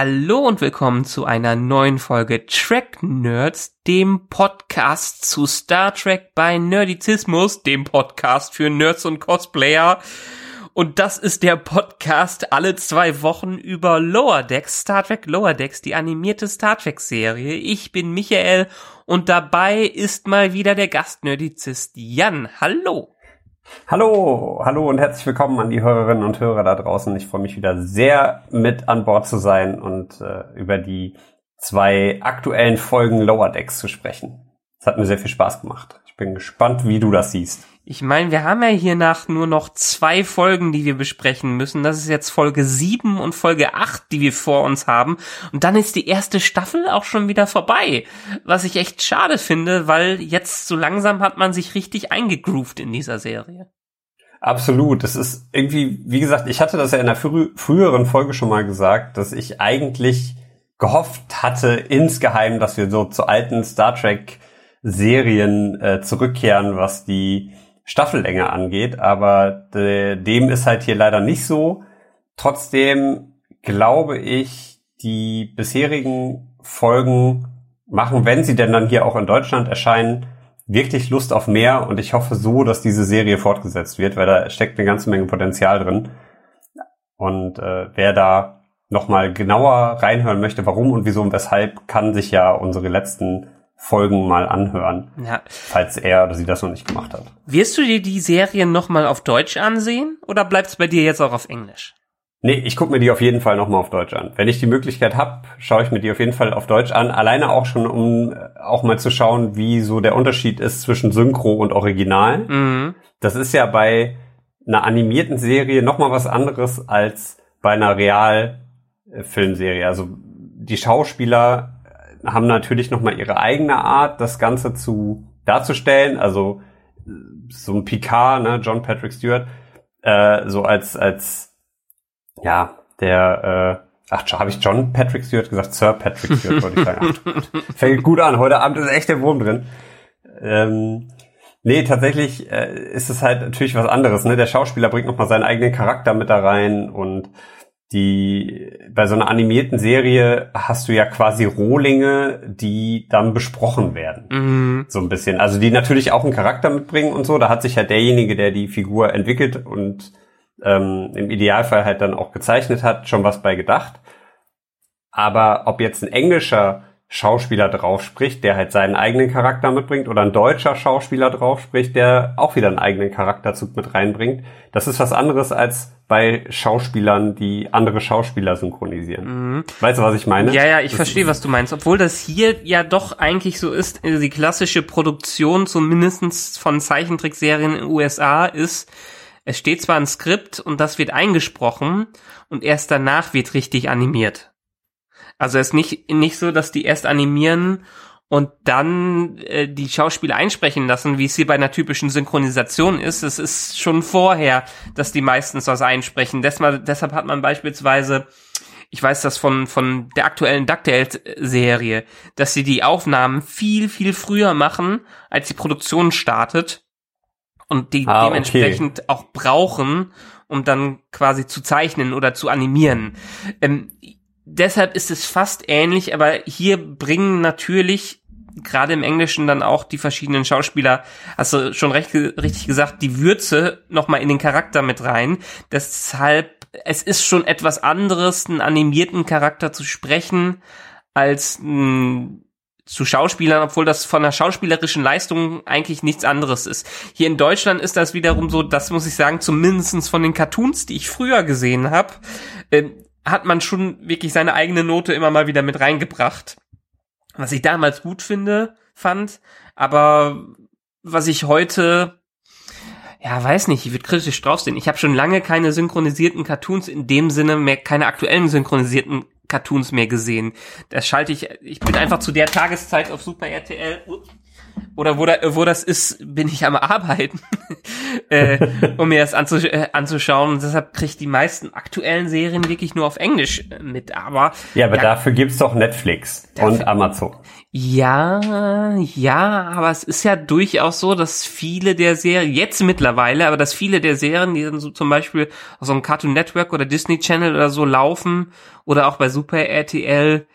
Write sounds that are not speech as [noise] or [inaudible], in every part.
Hallo und willkommen zu einer neuen Folge Track Nerds, dem Podcast zu Star Trek bei Nerdizismus, dem Podcast für Nerds und Cosplayer. Und das ist der Podcast alle zwei Wochen über Lower Decks, Star Trek Lower Decks, die animierte Star Trek Serie. Ich bin Michael und dabei ist mal wieder der Gastnerdizist Jan. Hallo. Hallo, hallo und herzlich willkommen an die Hörerinnen und Hörer da draußen. Ich freue mich wieder sehr mit an Bord zu sein und äh, über die zwei aktuellen Folgen Lower Decks zu sprechen. Es hat mir sehr viel Spaß gemacht. Ich bin gespannt, wie du das siehst. Ich meine, wir haben ja hier nach nur noch zwei Folgen, die wir besprechen müssen. Das ist jetzt Folge 7 und Folge 8, die wir vor uns haben. Und dann ist die erste Staffel auch schon wieder vorbei. Was ich echt schade finde, weil jetzt so langsam hat man sich richtig eingegroovt in dieser Serie. Absolut. Das ist irgendwie, wie gesagt, ich hatte das ja in der frü früheren Folge schon mal gesagt, dass ich eigentlich gehofft hatte insgeheim, dass wir so zu alten Star Trek Serien äh, zurückkehren, was die Staffellänge angeht, aber de, dem ist halt hier leider nicht so. Trotzdem glaube ich, die bisherigen Folgen machen, wenn sie denn dann hier auch in Deutschland erscheinen, wirklich Lust auf mehr und ich hoffe so, dass diese Serie fortgesetzt wird, weil da steckt eine ganze Menge Potenzial drin. Und äh, wer da nochmal genauer reinhören möchte, warum und wieso und weshalb, kann sich ja unsere letzten Folgen mal anhören, ja. falls er oder sie das noch nicht gemacht hat. Wirst du dir die Serien nochmal auf Deutsch ansehen oder bleibt es bei dir jetzt auch auf Englisch? Nee, ich gucke mir die auf jeden Fall nochmal auf Deutsch an. Wenn ich die Möglichkeit habe, schaue ich mir die auf jeden Fall auf Deutsch an. Alleine auch schon, um äh, auch mal zu schauen, wie so der Unterschied ist zwischen Synchro und Original. Mhm. Das ist ja bei einer animierten Serie nochmal was anderes als bei einer Realfilmserie. Also die Schauspieler haben natürlich nochmal ihre eigene Art, das Ganze zu darzustellen. Also so ein Picard, ne, John Patrick Stewart, äh, so als, als ja, der, äh, ach, habe ich John Patrick Stewart gesagt? Sir Patrick Stewart wollte ich sagen. Ach, fängt gut an, heute Abend ist echt der Wurm drin. Ähm, nee, tatsächlich äh, ist es halt natürlich was anderes. Ne? Der Schauspieler bringt nochmal seinen eigenen Charakter mit da rein und die bei so einer animierten Serie hast du ja quasi Rohlinge, die dann besprochen werden. Mhm. So ein bisschen. Also die natürlich auch einen Charakter mitbringen und so. Da hat sich ja derjenige, der die Figur entwickelt und ähm, im Idealfall halt dann auch gezeichnet hat, schon was bei gedacht. Aber ob jetzt ein englischer Schauspieler drauf spricht, der halt seinen eigenen Charakter mitbringt, oder ein deutscher Schauspieler drauf spricht, der auch wieder einen eigenen Charakterzug mit reinbringt. Das ist was anderes als bei Schauspielern, die andere Schauspieler synchronisieren. Mhm. Weißt du, was ich meine? Ja, ja, ich das verstehe, was du meinst. Obwohl das hier ja doch eigentlich so ist, äh, die klassische Produktion zumindestens von Zeichentrickserien in den USA ist, es steht zwar ein Skript und das wird eingesprochen und erst danach wird richtig animiert. Also es ist nicht, nicht so, dass die erst animieren und dann äh, die Schauspieler einsprechen lassen, wie es hier bei einer typischen Synchronisation ist. Es ist schon vorher, dass die meistens was einsprechen. Deshalb, deshalb hat man beispielsweise, ich weiß das von, von der aktuellen DuckTales-Serie, dass sie die Aufnahmen viel, viel früher machen, als die Produktion startet und die ah, dementsprechend okay. auch brauchen, um dann quasi zu zeichnen oder zu animieren. Ähm, deshalb ist es fast ähnlich, aber hier bringen natürlich gerade im Englischen dann auch die verschiedenen Schauspieler, hast du schon recht, richtig gesagt, die Würze nochmal in den Charakter mit rein. Deshalb, es ist schon etwas anderes, einen animierten Charakter zu sprechen, als mh, zu Schauspielern, obwohl das von der schauspielerischen Leistung eigentlich nichts anderes ist. Hier in Deutschland ist das wiederum so, das muss ich sagen, zumindestens von den Cartoons, die ich früher gesehen habe, äh, hat man schon wirklich seine eigene Note immer mal wieder mit reingebracht. Was ich damals gut finde, fand, aber was ich heute ja, weiß nicht, ich würde kritisch drauf sehen. Ich habe schon lange keine synchronisierten Cartoons in dem Sinne mehr, keine aktuellen synchronisierten Cartoons mehr gesehen. Das schalte ich, ich bin einfach zu der Tageszeit auf Super RTL, oder wo, da, wo das ist, bin ich am Arbeiten, [laughs] äh, um mir das anzusch äh, anzuschauen. Und deshalb kriege ich die meisten aktuellen Serien wirklich nur auf Englisch mit. Aber ja, aber ja, dafür gibt's doch Netflix dafür, und Amazon. Ja, ja, aber es ist ja durchaus so, dass viele der Serien, jetzt mittlerweile, aber dass viele der Serien, die dann so zum Beispiel auf so einem Cartoon Network oder Disney Channel oder so laufen oder auch bei Super RTL,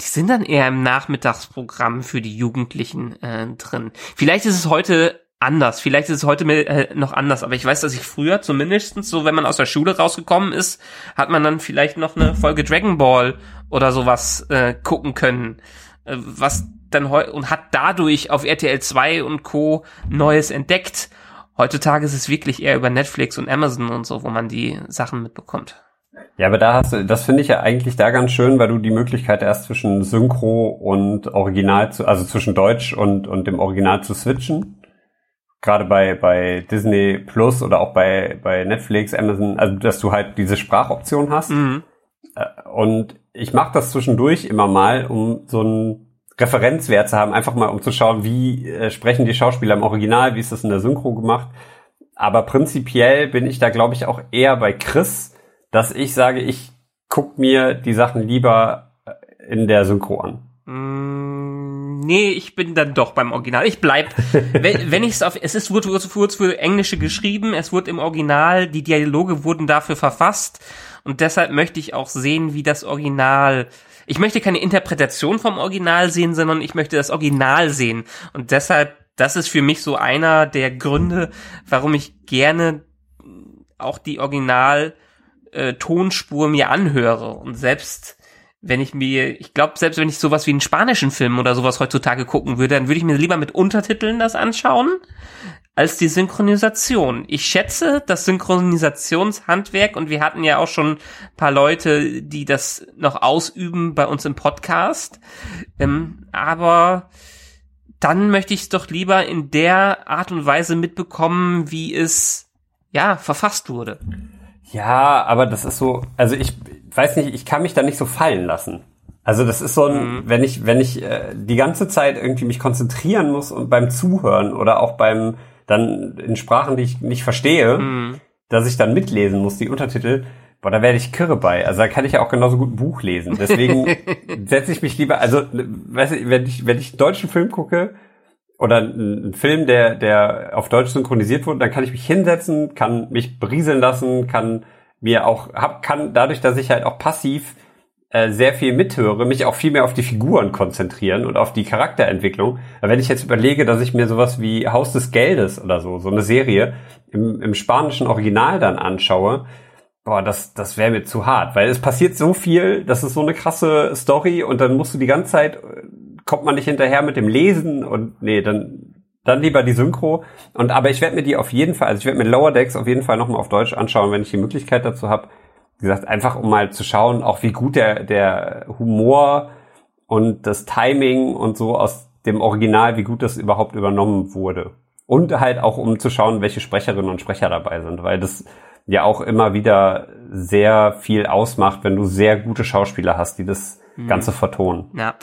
die sind dann eher im Nachmittagsprogramm für die Jugendlichen äh, drin. Vielleicht ist es heute anders, vielleicht ist es heute äh, noch anders, aber ich weiß, dass ich früher zumindest so, wenn man aus der Schule rausgekommen ist, hat man dann vielleicht noch eine Folge Dragon Ball oder sowas äh, gucken können, äh, was dann heute und hat dadurch auf RTL 2 und Co. Neues entdeckt. Heutzutage ist es wirklich eher über Netflix und Amazon und so, wo man die Sachen mitbekommt. Ja, aber da hast du, das finde ich ja eigentlich da ganz schön, weil du die Möglichkeit erst zwischen Synchro und Original zu, also zwischen Deutsch und, und dem Original zu switchen. Gerade bei, bei Disney Plus oder auch bei, bei Netflix, Amazon, also dass du halt diese Sprachoption hast. Mhm. Äh, und ich mache das zwischendurch immer mal, um so einen Referenzwert zu haben, einfach mal um zu schauen, wie äh, sprechen die Schauspieler im Original, wie ist das in der Synchro gemacht. Aber prinzipiell bin ich da, glaube ich, auch eher bei Chris, dass ich sage, ich guck mir die Sachen lieber äh, in der Synchro an. Mm, nee, ich bin dann doch beim Original. Ich bleib, [laughs] wenn, wenn ich es auf, es ist, wurde, wurde für Englische geschrieben, es wurde im Original, die Dialoge wurden dafür verfasst und deshalb möchte ich auch sehen, wie das Original, ich möchte keine Interpretation vom Original sehen, sondern ich möchte das Original sehen und deshalb, das ist für mich so einer der Gründe, warum ich gerne auch die Original äh, Tonspur mir anhöre. Und selbst wenn ich mir, ich glaube, selbst wenn ich sowas wie einen spanischen Film oder sowas heutzutage gucken würde, dann würde ich mir lieber mit Untertiteln das anschauen, als die Synchronisation. Ich schätze das Synchronisationshandwerk und wir hatten ja auch schon paar Leute, die das noch ausüben bei uns im Podcast. Ähm, aber dann möchte ich es doch lieber in der Art und Weise mitbekommen, wie es ja verfasst wurde. Ja, aber das ist so, also ich weiß nicht, ich kann mich da nicht so fallen lassen. Also das ist so ein, mhm. wenn ich, wenn ich äh, die ganze Zeit irgendwie mich konzentrieren muss und beim Zuhören oder auch beim dann in Sprachen, die ich nicht verstehe, mhm. dass ich dann mitlesen muss, die Untertitel, boah, da werde ich kirre bei. Also da kann ich ja auch genauso gut ein Buch lesen. Deswegen [laughs] setze ich mich lieber, also weißt du, wenn ich, wenn ich einen deutschen Film gucke, oder ein Film, der, der auf Deutsch synchronisiert wurde, dann kann ich mich hinsetzen, kann mich berieseln lassen, kann mir auch, hab, kann dadurch, dass ich halt auch passiv äh, sehr viel mithöre, mich auch viel mehr auf die Figuren konzentrieren und auf die Charakterentwicklung. Wenn ich jetzt überlege, dass ich mir sowas wie Haus des Geldes oder so, so eine Serie im, im spanischen Original dann anschaue, boah, das, das wäre mir zu hart, weil es passiert so viel, das ist so eine krasse Story und dann musst du die ganze Zeit kommt man nicht hinterher mit dem Lesen und nee, dann dann lieber die Synchro. Und aber ich werde mir die auf jeden Fall, also ich werde mir Lower Decks auf jeden Fall nochmal auf Deutsch anschauen, wenn ich die Möglichkeit dazu habe. Wie gesagt, einfach um mal zu schauen, auch wie gut der, der Humor und das Timing und so aus dem Original, wie gut das überhaupt übernommen wurde. Und halt auch um zu schauen, welche Sprecherinnen und Sprecher dabei sind, weil das ja auch immer wieder sehr viel ausmacht, wenn du sehr gute Schauspieler hast, die das. Ganze vertonen. Ja.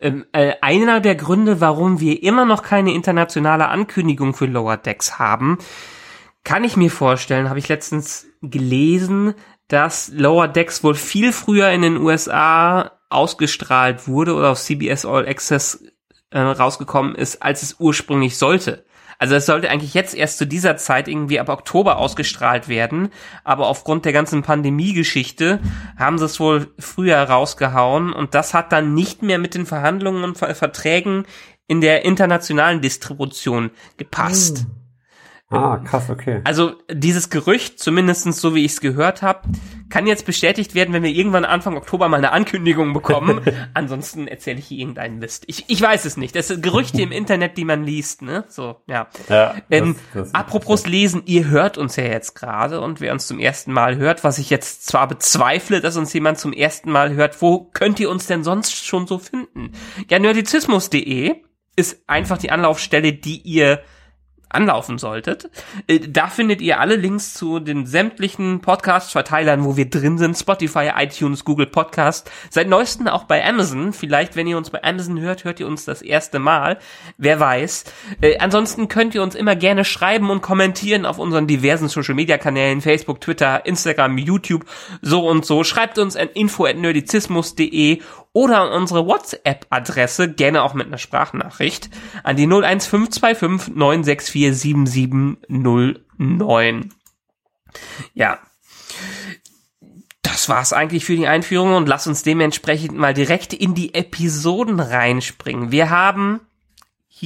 Ähm, äh, einer der Gründe, warum wir immer noch keine internationale Ankündigung für Lower Decks haben, kann ich mir vorstellen, habe ich letztens gelesen, dass Lower Decks wohl viel früher in den USA ausgestrahlt wurde oder auf CBS All Access äh, rausgekommen ist, als es ursprünglich sollte. Also es sollte eigentlich jetzt erst zu dieser Zeit irgendwie ab Oktober ausgestrahlt werden, aber aufgrund der ganzen Pandemie-Geschichte haben sie es wohl früher rausgehauen und das hat dann nicht mehr mit den Verhandlungen und Verträgen in der internationalen Distribution gepasst. Mhm. Ah, krass, okay. Also dieses Gerücht, zumindestens so wie ich es gehört habe, kann jetzt bestätigt werden, wenn wir irgendwann Anfang Oktober mal eine Ankündigung bekommen. [laughs] Ansonsten erzähle ich hier irgendeinen Mist. Ich, ich weiß es nicht. Das sind Gerüchte im Internet, die man liest, ne? So, ja. ja ähm, das, das apropos lesen, ihr hört uns ja jetzt gerade und wer uns zum ersten Mal hört, was ich jetzt zwar bezweifle, dass uns jemand zum ersten Mal hört, wo könnt ihr uns denn sonst schon so finden? Ja, nerdizismus.de ist einfach die Anlaufstelle, die ihr anlaufen solltet. Äh, da findet ihr alle Links zu den sämtlichen Podcast-Verteilern, wo wir drin sind. Spotify, iTunes, Google Podcast. Seit neuestem auch bei Amazon. Vielleicht, wenn ihr uns bei Amazon hört, hört ihr uns das erste Mal. Wer weiß. Äh, ansonsten könnt ihr uns immer gerne schreiben und kommentieren auf unseren diversen Social-Media-Kanälen. Facebook, Twitter, Instagram, YouTube, so und so. Schreibt uns an info.nerdizismus.de oder an unsere WhatsApp-Adresse, gerne auch mit einer Sprachnachricht, an die 01525 964 7709. Ja. Das war's eigentlich für die Einführung und lass uns dementsprechend mal direkt in die Episoden reinspringen. Wir haben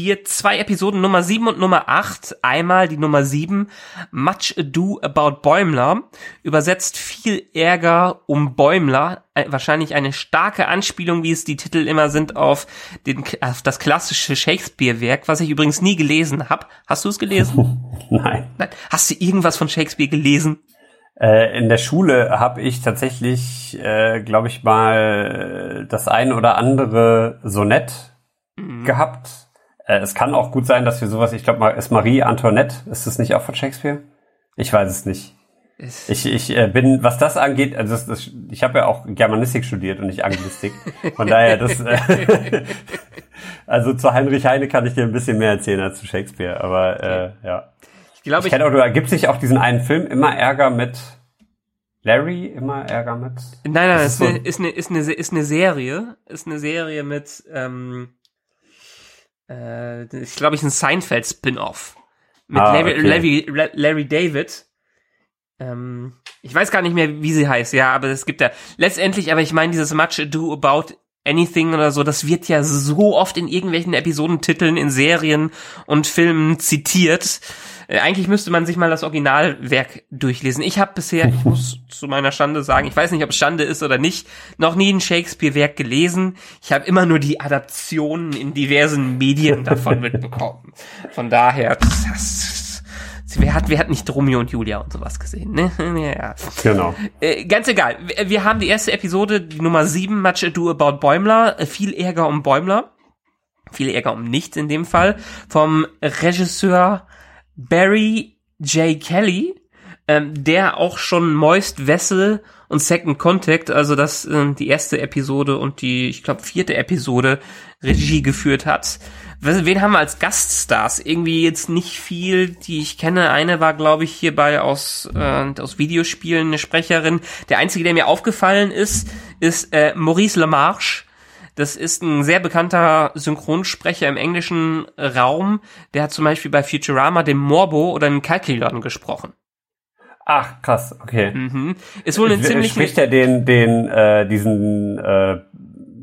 hier zwei Episoden Nummer 7 und Nummer 8. Einmal die Nummer 7, Much Ado About Bäumler, übersetzt viel Ärger um Bäumler, äh, wahrscheinlich eine starke Anspielung, wie es die Titel immer sind, auf, den, auf das klassische Shakespeare-Werk, was ich übrigens nie gelesen habe. Hast du es gelesen? [laughs] Nein. Nein. Hast du irgendwas von Shakespeare gelesen? Äh, in der Schule habe ich tatsächlich, äh, glaube ich mal, das ein oder andere Sonett mhm. gehabt äh, es kann auch gut sein, dass wir sowas, ich glaube mal, ist Marie Antoinette, ist das nicht auch von Shakespeare? Ich weiß es nicht. Ich, ich äh, bin, was das angeht, also das, das, ich habe ja auch Germanistik studiert und nicht Anglistik. Von daher, das, äh, [laughs] also zu Heinrich Heine kann ich dir ein bisschen mehr erzählen als zu Shakespeare, aber äh, ja. Ich glaube, ich, ich auch, du gibt sich auch diesen einen Film immer Ärger mit Larry, immer Ärger mit. Nein, nein, ist, ist, eine, ist, eine, ist, eine, ist eine Serie, ist eine Serie mit ähm, äh, ich glaube, ich ein Seinfeld-Spin-Off mit ah, Larry, okay. Larry, Larry David. Ähm, ich weiß gar nicht mehr, wie sie heißt, ja, aber es gibt ja letztendlich, aber ich meine, dieses Much Ado About Anything oder so, das wird ja so oft in irgendwelchen Episodentiteln in Serien und Filmen zitiert. Äh, eigentlich müsste man sich mal das Originalwerk durchlesen. Ich habe bisher, ich [laughs] muss zu meiner Schande sagen, ich weiß nicht, ob es Schande ist oder nicht, noch nie ein Shakespeare-Werk gelesen. Ich habe immer nur die Adaptionen in diversen Medien davon [laughs] mitbekommen. Von daher, das, wer hat, wer hat nicht Romeo und Julia und sowas gesehen, ne? [laughs] ja. Genau. Äh, ganz egal. Wir haben die erste Episode, die Nummer 7, Much Ado About Bäumler, äh, viel Ärger um Bäumler. Viel Ärger um nichts in dem Fall. Vom Regisseur Barry J. Kelly, ähm, der auch schon Moist Vessel und Second Contact, also das äh, die erste Episode und die, ich glaube, vierte Episode Regie geführt hat. Wen haben wir als Gaststars? Irgendwie jetzt nicht viel, die ich kenne. Eine war, glaube ich, hierbei aus, äh, aus Videospielen eine Sprecherin. Der einzige, der mir aufgefallen ist, ist äh, Maurice LaMarche das ist ein sehr bekannter Synchronsprecher im englischen Raum. Der hat zum Beispiel bei Futurama den Morbo oder den Calculon gesprochen. Ach, krass, okay. Mhm. Ist wohl eine ziemlich. Spricht er den, den, äh, diesen, äh,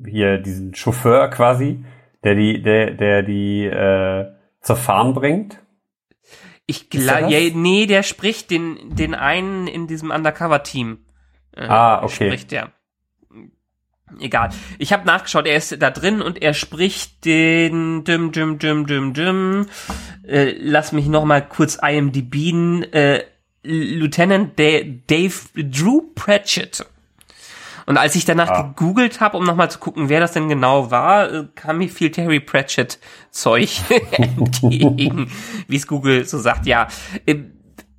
hier, diesen Chauffeur quasi, der die, der, der die, äh, zur Farm bringt? Ich glaube, ja, nee, der spricht den, den einen in diesem Undercover-Team. Äh, ah, okay. Spricht der. Egal. Ich habe nachgeschaut, er ist da drin und er spricht den düm düm düm düm düm. Äh, lass mich noch mal kurz IMDb äh, Lieutenant Dave Drew Pratchett. Und als ich danach ah. gegoogelt habe, um nochmal zu gucken, wer das denn genau war, äh, kam mir viel Terry Pratchett Zeug [laughs] entgegen, wie es Google so sagt. Ja, äh,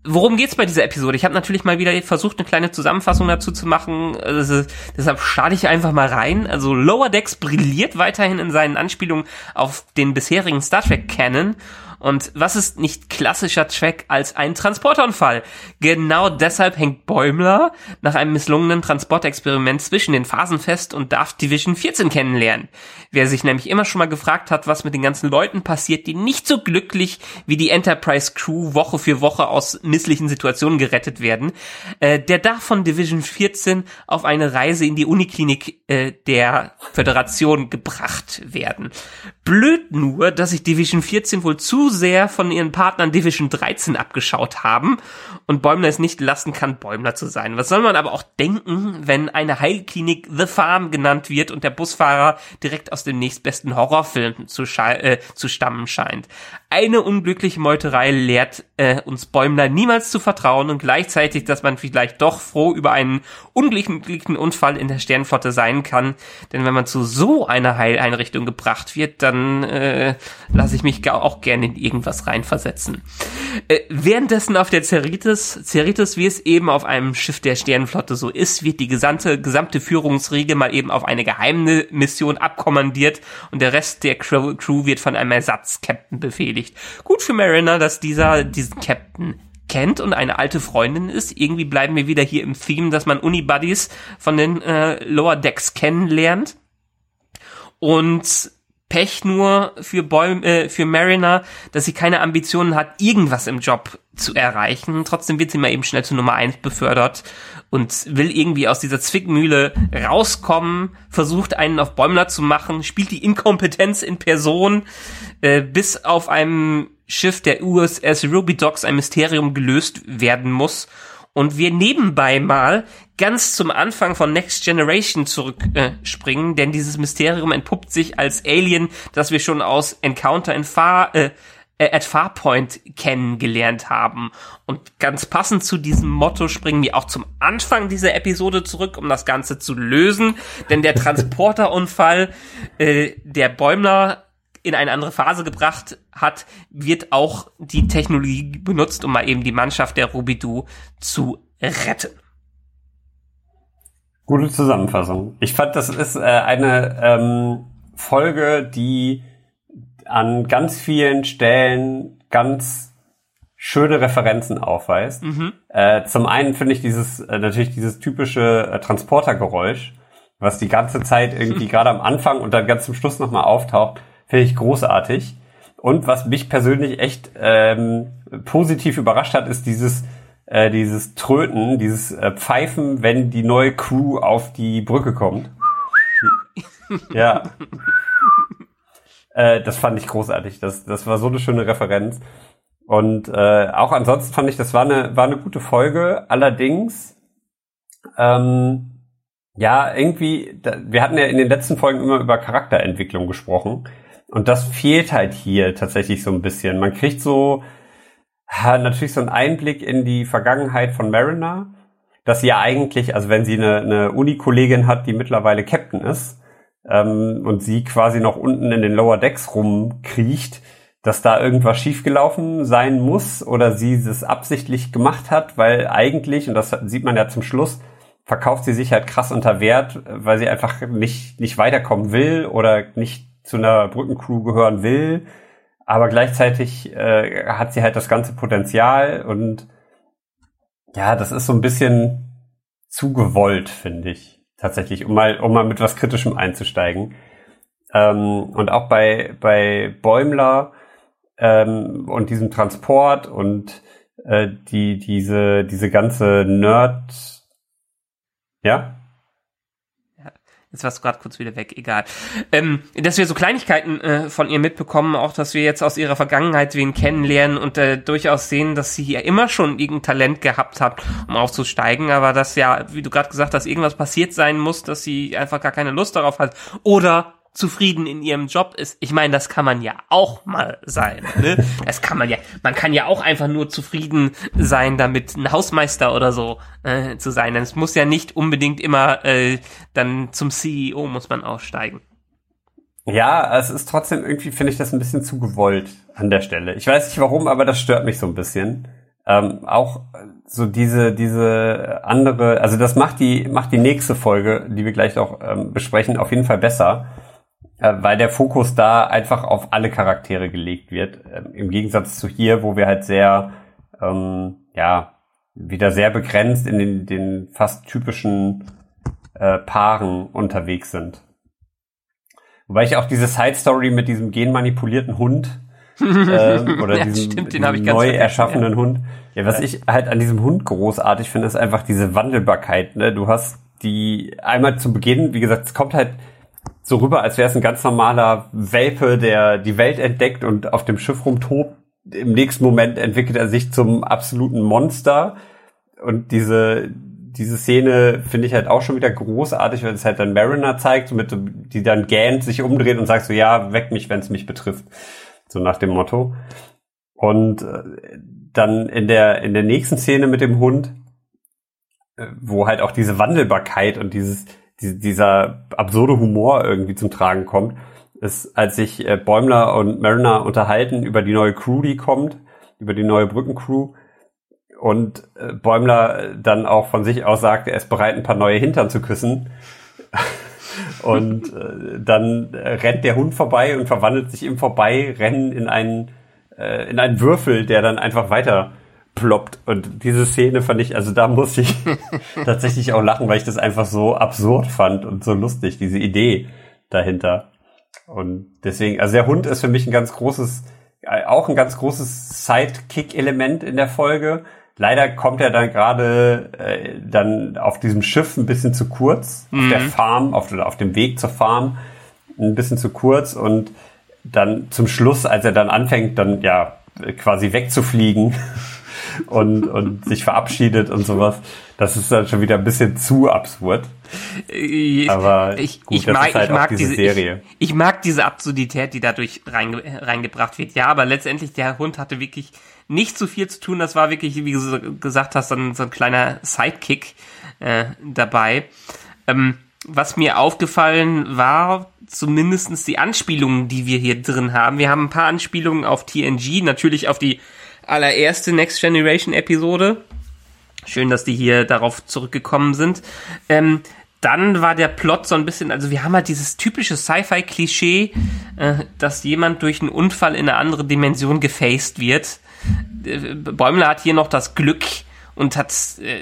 Worum geht's bei dieser Episode? Ich habe natürlich mal wieder versucht, eine kleine Zusammenfassung dazu zu machen. Also, deshalb starte ich einfach mal rein. Also Lower Decks brilliert weiterhin in seinen Anspielungen auf den bisherigen Star Trek Canon und was ist nicht klassischer Track als ein Transporterunfall? Genau deshalb hängt Bäumler nach einem misslungenen Transportexperiment zwischen den Phasen fest und darf Division 14 kennenlernen. Wer sich nämlich immer schon mal gefragt hat, was mit den ganzen Leuten passiert, die nicht so glücklich wie die Enterprise Crew Woche für Woche aus misslichen Situationen gerettet werden, äh, der darf von Division 14 auf eine Reise in die Uniklinik äh, der Föderation gebracht werden. Blöd nur, dass sich Division 14 wohl zu sehr von ihren Partnern Division 13 abgeschaut haben und Bäumler es nicht lassen kann, Bäumler zu sein. Was soll man aber auch denken, wenn eine Heilklinik The Farm genannt wird und der Busfahrer direkt aus dem nächstbesten Horrorfilm zu, äh, zu stammen scheint? Eine unglückliche Meuterei lehrt äh, uns Bäumler niemals zu vertrauen und gleichzeitig, dass man vielleicht doch froh über einen unglücklichen Unfall in der Sternflotte sein kann. Denn wenn man zu so einer Heileinrichtung gebracht wird, dann äh, lasse ich mich auch gerne in irgendwas reinversetzen. Äh, währenddessen auf der Cerritos, Cerritos, wie es eben auf einem Schiff der Sternenflotte so ist, wird die gesamte, gesamte Führungsriege mal eben auf eine geheime Mission abkommandiert und der Rest der Crew, wird von einem Ersatzkapitän befehligt. Gut für Mariner, dass dieser diesen Captain kennt und eine alte Freundin ist. Irgendwie bleiben wir wieder hier im Theme, dass man Unibuddies von den äh, Lower Decks kennenlernt. Und Pech nur für, Boy, äh, für Mariner, dass sie keine Ambitionen hat, irgendwas im Job zu erreichen. Trotzdem wird sie mal eben schnell zu Nummer eins befördert und will irgendwie aus dieser Zwickmühle rauskommen, versucht einen auf Bäumler zu machen, spielt die Inkompetenz in Person, äh, bis auf einem Schiff der USS Ruby Dogs ein Mysterium gelöst werden muss. Und wir nebenbei mal ganz zum Anfang von Next Generation zurückspringen, äh, denn dieses Mysterium entpuppt sich als Alien, das wir schon aus Encounter in Far, äh, äh, at Farpoint kennengelernt haben. Und ganz passend zu diesem Motto springen wir auch zum Anfang dieser Episode zurück, um das Ganze zu lösen. Denn der [laughs] Transporterunfall, äh, der Bäumler in eine andere Phase gebracht hat, wird auch die Technologie benutzt, um mal eben die Mannschaft der Rubidu zu retten. Gute Zusammenfassung. Ich fand, das ist äh, eine ähm, Folge, die an ganz vielen Stellen ganz schöne Referenzen aufweist. Mhm. Äh, zum einen finde ich dieses äh, natürlich dieses typische äh, Transportergeräusch, was die ganze Zeit irgendwie [laughs] gerade am Anfang und dann ganz zum Schluss nochmal auftaucht, finde ich großartig. Und was mich persönlich echt ähm, positiv überrascht hat, ist dieses äh, dieses Tröten, dieses äh, Pfeifen, wenn die neue Crew auf die Brücke kommt. [laughs] ja. Äh, das fand ich großartig. Das, das war so eine schöne Referenz. Und äh, auch ansonsten fand ich, das war eine, war eine gute Folge. Allerdings, ähm, ja, irgendwie, da, wir hatten ja in den letzten Folgen immer über Charakterentwicklung gesprochen. Und das fehlt halt hier tatsächlich so ein bisschen. Man kriegt so natürlich so einen Einblick in die Vergangenheit von Mariner, dass sie ja eigentlich, also wenn sie eine, eine Uni-Kollegin hat, die mittlerweile Captain ist, ähm, und sie quasi noch unten in den Lower Decks rumkriecht, dass da irgendwas schiefgelaufen sein muss oder sie es absichtlich gemacht hat, weil eigentlich, und das sieht man ja zum Schluss, verkauft sie sich halt krass unter Wert, weil sie einfach nicht, nicht weiterkommen will oder nicht zu einer Brückencrew gehören will, aber gleichzeitig äh, hat sie halt das ganze Potenzial und ja, das ist so ein bisschen zu gewollt, finde ich tatsächlich, um mal um mal mit was Kritischem einzusteigen. Ähm, und auch bei bei Bäumler ähm, und diesem Transport und äh, die diese diese ganze Nerd ja Jetzt warst du gerade kurz wieder weg, egal. Ähm, dass wir so Kleinigkeiten äh, von ihr mitbekommen, auch dass wir jetzt aus ihrer Vergangenheit wen kennenlernen und äh, durchaus sehen, dass sie ja immer schon irgendein Talent gehabt hat, um aufzusteigen, aber dass ja, wie du gerade gesagt hast, irgendwas passiert sein muss, dass sie einfach gar keine Lust darauf hat. Oder zufrieden in ihrem Job ist. Ich meine, das kann man ja auch mal sein. Ne? [laughs] Das kann man ja. Man kann ja auch einfach nur zufrieden sein, damit ein Hausmeister oder so äh, zu sein. Es muss ja nicht unbedingt immer äh, dann zum CEO muss man aussteigen. Ja, es ist trotzdem irgendwie finde ich das ein bisschen zu gewollt an der Stelle. Ich weiß nicht warum, aber das stört mich so ein bisschen. Ähm, auch so diese diese andere, also das macht die macht die nächste Folge, die wir gleich auch ähm, besprechen, auf jeden Fall besser weil der Fokus da einfach auf alle Charaktere gelegt wird. Ähm, Im Gegensatz zu hier, wo wir halt sehr, ähm, ja, wieder sehr begrenzt in den, den fast typischen äh, Paaren unterwegs sind. Wobei ich auch diese Side Story mit diesem genmanipulierten Hund [laughs] ähm, oder ja, diesem, stimmt, neu erschaffenen ja. Hund. Ja, was ja. ich halt an diesem Hund großartig finde, ist einfach diese Wandelbarkeit. Ne? Du hast die einmal zu Beginn, wie gesagt, es kommt halt so rüber, als wäre es ein ganz normaler Welpe, der die Welt entdeckt und auf dem Schiff rumtobt. Im nächsten Moment entwickelt er sich zum absoluten Monster. Und diese, diese Szene finde ich halt auch schon wieder großartig, weil es halt dann Mariner zeigt, mit, die dann gähnt, sich umdreht und sagt so, ja, weck mich, wenn es mich betrifft. So nach dem Motto. Und äh, dann in der, in der nächsten Szene mit dem Hund, äh, wo halt auch diese Wandelbarkeit und dieses, die, dieser absurde Humor irgendwie zum Tragen kommt, ist, als sich äh, Bäumler und Mariner unterhalten über die neue Crew, die kommt, über die neue Brückencrew. Und äh, Bäumler dann auch von sich aus sagt, er ist bereit, ein paar neue Hintern zu küssen. [laughs] und äh, dann rennt der Hund vorbei und verwandelt sich im Vorbeirennen in einen, in einen Würfel, der dann einfach weiter ploppt. Und diese Szene fand ich, also da muss ich [laughs] tatsächlich auch lachen, weil ich das einfach so absurd fand und so lustig, diese Idee dahinter. Und deswegen, also der Hund ist für mich ein ganz großes, äh, auch ein ganz großes Sidekick-Element in der Folge. Leider kommt er dann gerade äh, dann auf diesem Schiff ein bisschen zu kurz, mhm. auf der mhm. Farm, auf, auf dem Weg zur Farm ein bisschen zu kurz und dann zum Schluss, als er dann anfängt, dann ja quasi wegzufliegen, und, und sich verabschiedet und sowas. Das ist dann schon wieder ein bisschen zu absurd. Aber ich, gut, ich mag, halt ich mag diese, diese Serie. Ich, ich, mag diese Absurdität, die dadurch reinge, reingebracht wird. Ja, aber letztendlich der Hund hatte wirklich nicht so viel zu tun. Das war wirklich, wie du gesagt hast, so ein, so ein kleiner Sidekick äh, dabei. Ähm, was mir aufgefallen war, zumindestens die Anspielungen, die wir hier drin haben. Wir haben ein paar Anspielungen auf TNG, natürlich auf die allererste Next Generation Episode. Schön, dass die hier darauf zurückgekommen sind. Ähm, dann war der Plot so ein bisschen, also wir haben halt dieses typische Sci-Fi-Klischee, äh, dass jemand durch einen Unfall in eine andere Dimension gefaced wird. Äh, Bäumler hat hier noch das Glück und hat äh,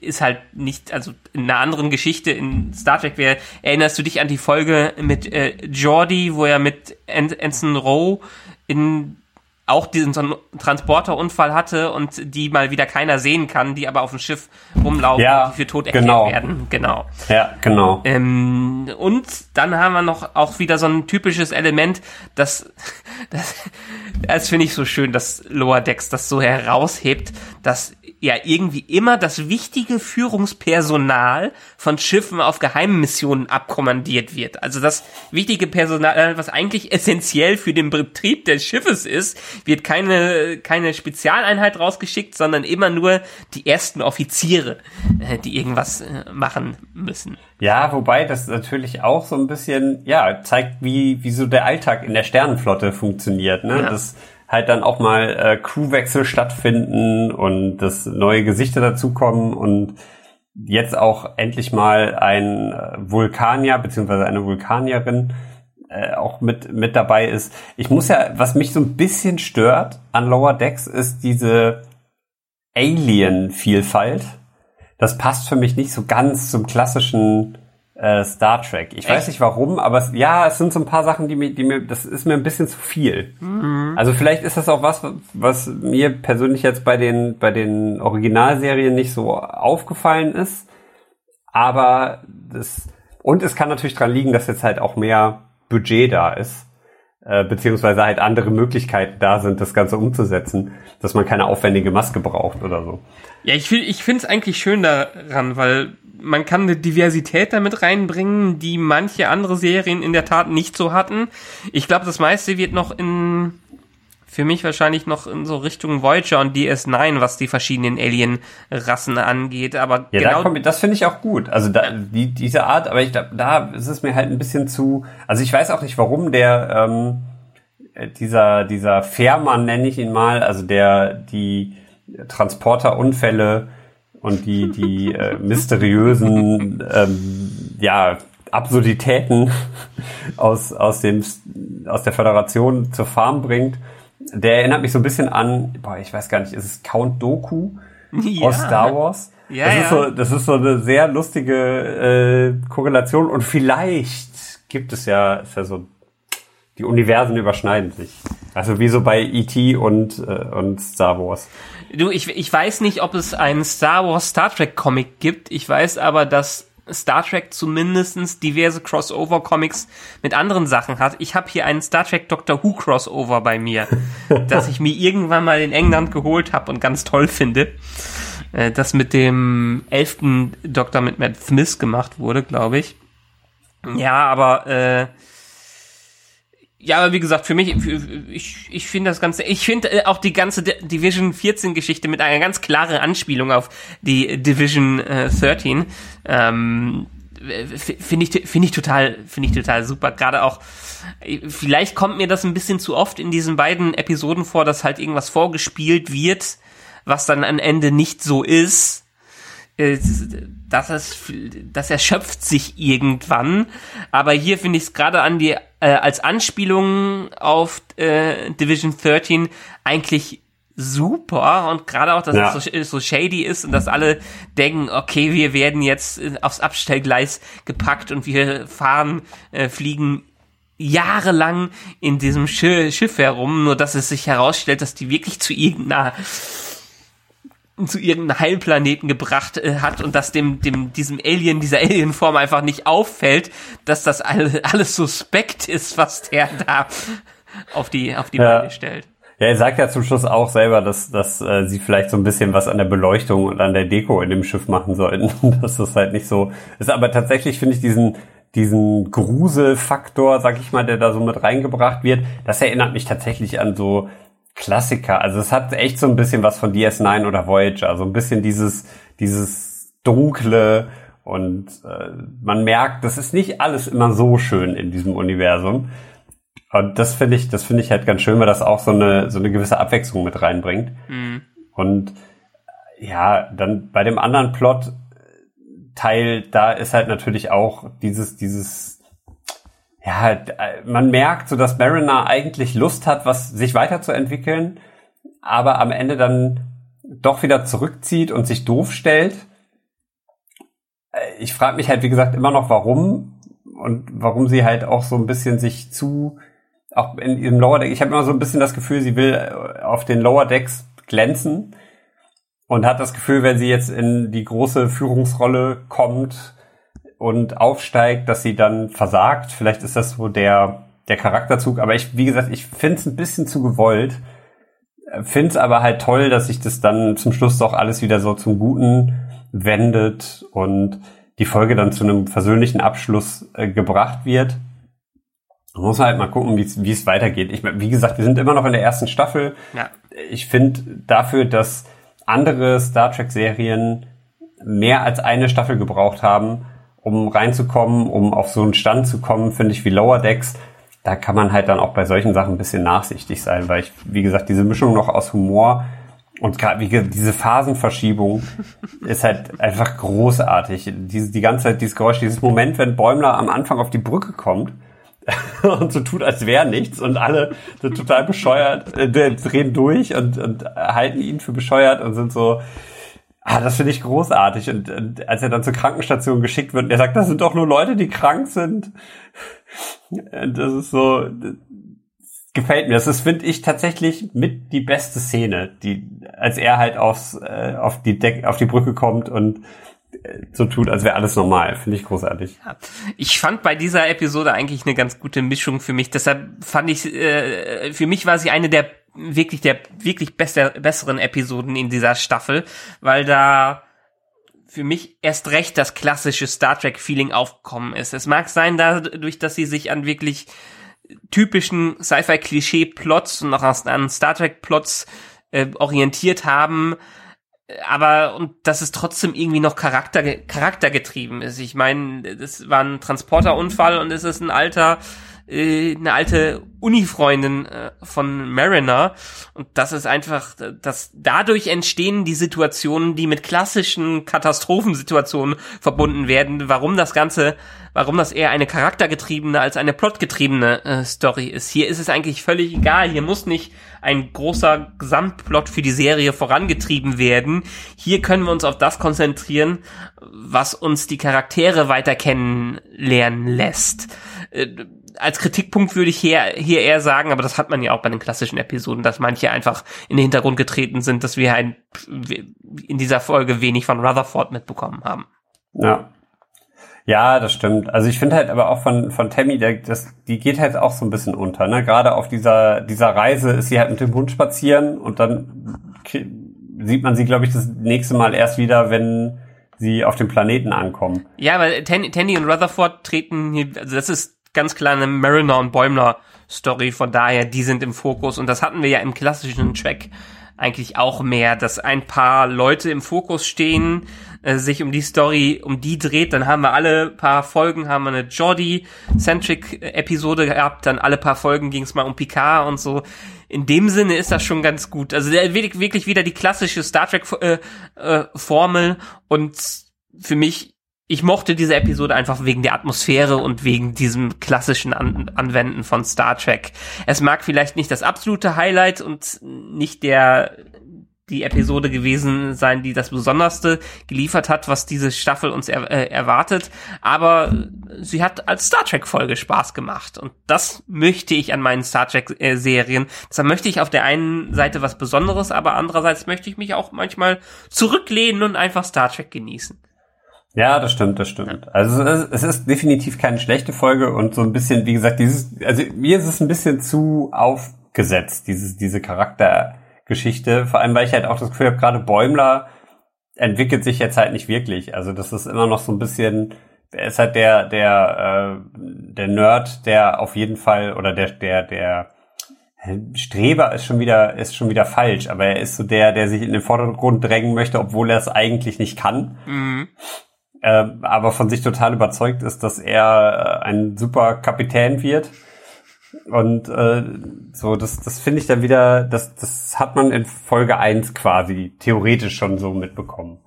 ist halt nicht, also in einer anderen Geschichte in Star Trek wäre, erinnerst du dich an die Folge mit äh, Jordi, wo er mit Anson Rowe in auch diesen so einen Transporterunfall hatte und die mal wieder keiner sehen kann, die aber auf dem Schiff rumlaufen ja, die für tot erklärt genau. werden. Genau. Ja, genau. Ähm, und dann haben wir noch auch wieder so ein typisches Element, das, [laughs] das, das finde ich so schön, dass Lower Decks das so heraushebt, dass ja irgendwie immer das wichtige Führungspersonal von Schiffen auf Geheimmissionen abkommandiert wird. Also das wichtige Personal, was eigentlich essentiell für den Betrieb des Schiffes ist, wird keine, keine Spezialeinheit rausgeschickt, sondern immer nur die ersten Offiziere, äh, die irgendwas äh, machen müssen. Ja, wobei das natürlich auch so ein bisschen, ja, zeigt, wie, wie so der Alltag in der Sternenflotte funktioniert, ne? Ja. Das, halt dann auch mal äh, Crewwechsel stattfinden und dass neue Gesichter dazukommen und jetzt auch endlich mal ein äh, Vulkanier beziehungsweise eine Vulkanierin äh, auch mit mit dabei ist. Ich muss ja, was mich so ein bisschen stört an Lower Decks ist diese Alien-Vielfalt. Das passt für mich nicht so ganz zum klassischen äh, Star Trek. Ich Echt? weiß nicht warum, aber es, ja, es sind so ein paar Sachen, die mir, die mir, das ist mir ein bisschen zu viel. Mhm. Also vielleicht ist das auch was, was mir persönlich jetzt bei den, bei den Originalserien nicht so aufgefallen ist. Aber das, und es kann natürlich dran liegen, dass jetzt halt auch mehr Budget da ist, äh, beziehungsweise halt andere Möglichkeiten da sind, das Ganze umzusetzen, dass man keine aufwendige Maske braucht oder so. Ja, ich, ich finde es eigentlich schön daran, weil man kann eine Diversität damit reinbringen, die manche andere Serien in der Tat nicht so hatten. Ich glaube, das meiste wird noch in für mich wahrscheinlich noch in so Richtung Voyager und DS9, was die verschiedenen Alien-Rassen angeht. Aber ja, genau da kommt, das finde ich auch gut. Also da, die, diese Art, aber ich glaube, da ist es mir halt ein bisschen zu. Also ich weiß auch nicht, warum der ähm, dieser dieser Fährmann nenne ich ihn mal, also der die Transporterunfälle und die, die äh, mysteriösen ähm, ja, Absurditäten aus, aus, dem, aus der Föderation zur Farm bringt. Der erinnert mich so ein bisschen an, boah, ich weiß gar nicht, ist es Count Doku [laughs] ja. aus Star Wars? Ja, das, ja. Ist so, das ist so eine sehr lustige äh, Korrelation und vielleicht gibt es ja, ist ja so, die Universen überschneiden sich. Also wie so bei E.T. und, äh, und Star Wars. Du, ich, ich weiß nicht, ob es einen Star Wars Star Trek Comic gibt. Ich weiß aber, dass Star Trek zumindestens diverse Crossover Comics mit anderen Sachen hat. Ich habe hier einen Star Trek Doctor Who Crossover bei mir, [laughs] das ich mir irgendwann mal in England geholt habe und ganz toll finde. Äh, das mit dem elften Doktor mit Matt Smith gemacht wurde, glaube ich. Ja, aber äh, ja, aber wie gesagt, für mich, ich, ich finde das Ganze, ich finde äh, auch die ganze Division 14 Geschichte mit einer ganz klaren Anspielung auf die Division äh, 13, ähm, finde ich finde ich total finde ich total super. Gerade auch vielleicht kommt mir das ein bisschen zu oft in diesen beiden Episoden vor, dass halt irgendwas vorgespielt wird, was dann am Ende nicht so ist. Äh, das, ist, das erschöpft sich irgendwann. Aber hier finde ich es gerade an die äh, als Anspielung auf äh, Division 13 eigentlich super und gerade auch, dass ja. es so, so, shady ist und dass alle denken, okay, wir werden jetzt äh, aufs Abstellgleis gepackt und wir fahren, äh, fliegen jahrelang in diesem Schiff herum, nur dass es sich herausstellt, dass die wirklich zu irgendeiner zu irgendeinem Heilplaneten gebracht äh, hat und dass dem, dem, diesem Alien, dieser Alienform einfach nicht auffällt, dass das all, alles suspekt ist, was der da auf die, auf die ja. Beine stellt. Ja, er sagt ja zum Schluss auch selber, dass, dass äh, sie vielleicht so ein bisschen was an der Beleuchtung und an der Deko in dem Schiff machen sollten. dass [laughs] das halt nicht so ist. Aber tatsächlich finde ich diesen, diesen Gruselfaktor, sag ich mal, der da so mit reingebracht wird, das erinnert mich tatsächlich an so Klassiker. Also es hat echt so ein bisschen was von DS9 oder Voyager. So ein bisschen dieses, dieses dunkle und äh, man merkt, das ist nicht alles immer so schön in diesem Universum. Und das finde ich, das finde ich halt ganz schön, weil das auch so eine, so eine gewisse Abwechslung mit reinbringt. Mhm. Und ja, dann bei dem anderen Plot Teil, da ist halt natürlich auch dieses, dieses, ja, man merkt so, dass Mariner eigentlich Lust hat, was sich weiterzuentwickeln, aber am Ende dann doch wieder zurückzieht und sich doof stellt. Ich frage mich halt, wie gesagt, immer noch, warum und warum sie halt auch so ein bisschen sich zu auch in diesem Lower Deck, ich habe immer so ein bisschen das Gefühl, sie will äh, auf den Lower Decks glänzen und hat das Gefühl, wenn sie jetzt in die große Führungsrolle kommt und aufsteigt, dass sie dann versagt. Vielleicht ist das so der, der Charakterzug, aber ich, wie gesagt, ich finde es ein bisschen zu gewollt. Finde es aber halt toll, dass sich das dann zum Schluss doch alles wieder so zum Guten wendet und die Folge dann zu einem persönlichen Abschluss äh, gebracht wird. Man muss halt mal gucken, wie es weitergeht. Ich, wie gesagt, wir sind immer noch in der ersten Staffel. Ja. Ich finde dafür, dass andere Star Trek-Serien mehr als eine Staffel gebraucht haben, um reinzukommen, um auf so einen Stand zu kommen, finde ich, wie Lower Decks. Da kann man halt dann auch bei solchen Sachen ein bisschen nachsichtig sein, weil ich, wie gesagt, diese Mischung noch aus Humor und gerade wie diese Phasenverschiebung [laughs] ist halt einfach großartig. Diese, die ganze Zeit dieses Geräusch, dieses Moment, wenn Bäumler am Anfang auf die Brücke kommt [laughs] und so tut, als wäre nichts und alle sind total bescheuert, äh, drehen durch und, und halten ihn für bescheuert und sind so, ah, das finde ich großartig. Und, und als er dann zur Krankenstation geschickt wird, der sagt, das sind doch nur Leute, die krank sind. Das ist so, gefällt mir. Das ist, finde ich, tatsächlich mit die beste Szene, die, als er halt aufs, äh, auf die Deck, auf die Brücke kommt und so tut, als wäre alles normal. Finde ich großartig. Ja. Ich fand bei dieser Episode eigentlich eine ganz gute Mischung für mich. Deshalb fand ich, äh, für mich war sie eine der wirklich der wirklich beste, besseren Episoden in dieser Staffel, weil da für mich erst recht das klassische Star Trek Feeling aufgekommen ist. Es mag sein, dadurch, dass sie sich an wirklich typischen Sci-Fi Klischee Plots und auch an Star Trek Plots äh, orientiert haben, aber und dass es trotzdem irgendwie noch Charakter charaktergetrieben ist. Ich meine, das war ein Transporterunfall und es ist ein alter äh, eine alte Uni-Freundin äh, von Mariner und das ist einfach, dass dadurch entstehen die Situationen, die mit klassischen Katastrophensituationen verbunden werden, warum das Ganze, warum das eher eine charaktergetriebene als eine plotgetriebene äh, Story ist. Hier ist es eigentlich völlig egal, hier muss nicht ein großer Gesamtplot für die Serie vorangetrieben werden. Hier können wir uns auf das konzentrieren, was uns die Charaktere weiter kennenlernen lässt äh, als Kritikpunkt würde ich hier, hier eher sagen, aber das hat man ja auch bei den klassischen Episoden, dass manche einfach in den Hintergrund getreten sind, dass wir ein, in dieser Folge wenig von Rutherford mitbekommen haben. Ja. Ja, das stimmt. Also ich finde halt aber auch von, von Tammy, der, das, die geht halt auch so ein bisschen unter. Ne? Gerade auf dieser, dieser Reise ist sie halt mit dem Hund spazieren und dann sieht man sie, glaube ich, das nächste Mal erst wieder, wenn sie auf dem Planeten ankommen. Ja, weil Tandy und Rutherford treten hier, also das ist ganz klar eine Mariner und Bäumler Story, von daher, die sind im Fokus. Und das hatten wir ja im klassischen Track eigentlich auch mehr, dass ein paar Leute im Fokus stehen, äh, sich um die Story, um die dreht, dann haben wir alle paar Folgen, haben wir eine Jordi-Centric-Episode gehabt, dann alle paar Folgen ging es mal um Picard und so. In dem Sinne ist das schon ganz gut. Also wirklich, wirklich wieder die klassische Star Trek-Formel äh, äh, und für mich ich mochte diese Episode einfach wegen der Atmosphäre und wegen diesem klassischen An Anwenden von Star Trek. Es mag vielleicht nicht das absolute Highlight und nicht der die Episode gewesen sein, die das Besonderste geliefert hat, was diese Staffel uns er äh, erwartet. Aber sie hat als Star Trek-Folge Spaß gemacht. Und das möchte ich an meinen Star Trek-Serien. Äh, Deshalb möchte ich auf der einen Seite was Besonderes, aber andererseits möchte ich mich auch manchmal zurücklehnen und einfach Star Trek genießen. Ja, das stimmt, das stimmt. Also es ist, es ist definitiv keine schlechte Folge und so ein bisschen, wie gesagt, dieses, also mir ist es ein bisschen zu aufgesetzt, dieses, diese Charaktergeschichte. Vor allem, weil ich halt auch das Gefühl habe, gerade Bäumler entwickelt sich jetzt halt nicht wirklich. Also das ist immer noch so ein bisschen, er ist halt der, der, äh, der Nerd, der auf jeden Fall, oder der, der, der Streber ist schon wieder, ist schon wieder falsch, aber er ist so der, der sich in den Vordergrund drängen möchte, obwohl er es eigentlich nicht kann. Mhm äh, aber von sich total überzeugt ist, dass er äh, ein super Kapitän wird. Und äh, so, das, das finde ich dann wieder, das, das hat man in Folge eins quasi theoretisch schon so mitbekommen.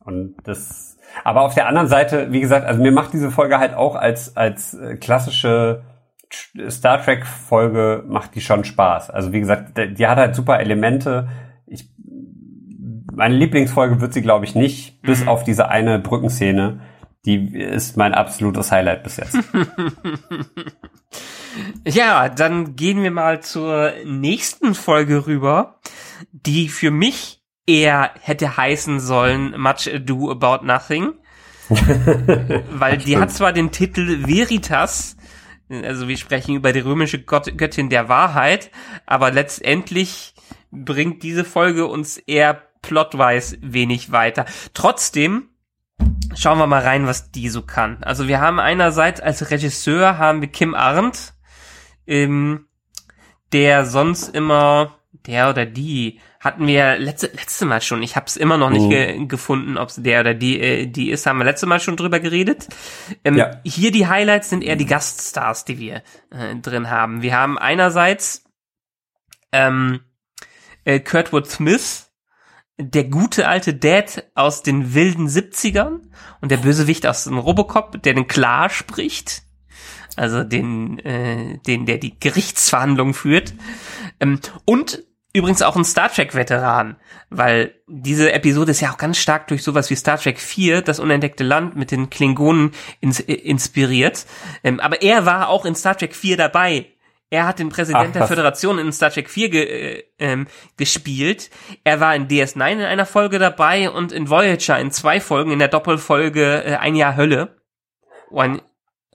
Und das, aber auf der anderen Seite, wie gesagt, also mir macht diese Folge halt auch als, als äh, klassische Star Trek Folge macht die schon Spaß. Also wie gesagt, die hat halt super Elemente, meine Lieblingsfolge wird sie, glaube ich, nicht, bis mhm. auf diese eine Brückenszene. Die ist mein absolutes Highlight bis jetzt. [laughs] ja, dann gehen wir mal zur nächsten Folge rüber, die für mich eher hätte heißen sollen Much Ado About Nothing. [laughs] weil die hat zwar den Titel Veritas, also wir sprechen über die römische Gott Göttin der Wahrheit, aber letztendlich bringt diese Folge uns eher plotwise wenig weiter. Trotzdem schauen wir mal rein, was die so kann. Also wir haben einerseits als Regisseur haben wir Kim Arndt, ähm, der sonst immer der oder die hatten wir letzte letzte Mal schon. Ich habe es immer noch nicht oh. ge gefunden, ob es der oder die äh, die ist. Haben wir letzte Mal schon drüber geredet. Ähm, ja. Hier die Highlights sind eher die Gaststars, die wir äh, drin haben. Wir haben einerseits ähm, äh, Kurtwood Smith, der gute alte Dad aus den wilden 70ern und der Bösewicht aus dem Robocop, der den klar spricht. Also den, äh, den, der die Gerichtsverhandlungen führt. Ähm, und übrigens auch ein Star Trek-Veteran, weil diese Episode ist ja auch ganz stark durch sowas wie Star Trek 4, das unentdeckte Land mit den Klingonen ins, äh, inspiriert. Ähm, aber er war auch in Star Trek 4 dabei er hat den Präsident Ach, der Föderation in Star Trek 4 ge äh, ähm, gespielt. Er war in DS9 in einer Folge dabei und in Voyager in zwei Folgen in der Doppelfolge äh, Ein Jahr Hölle. Ein,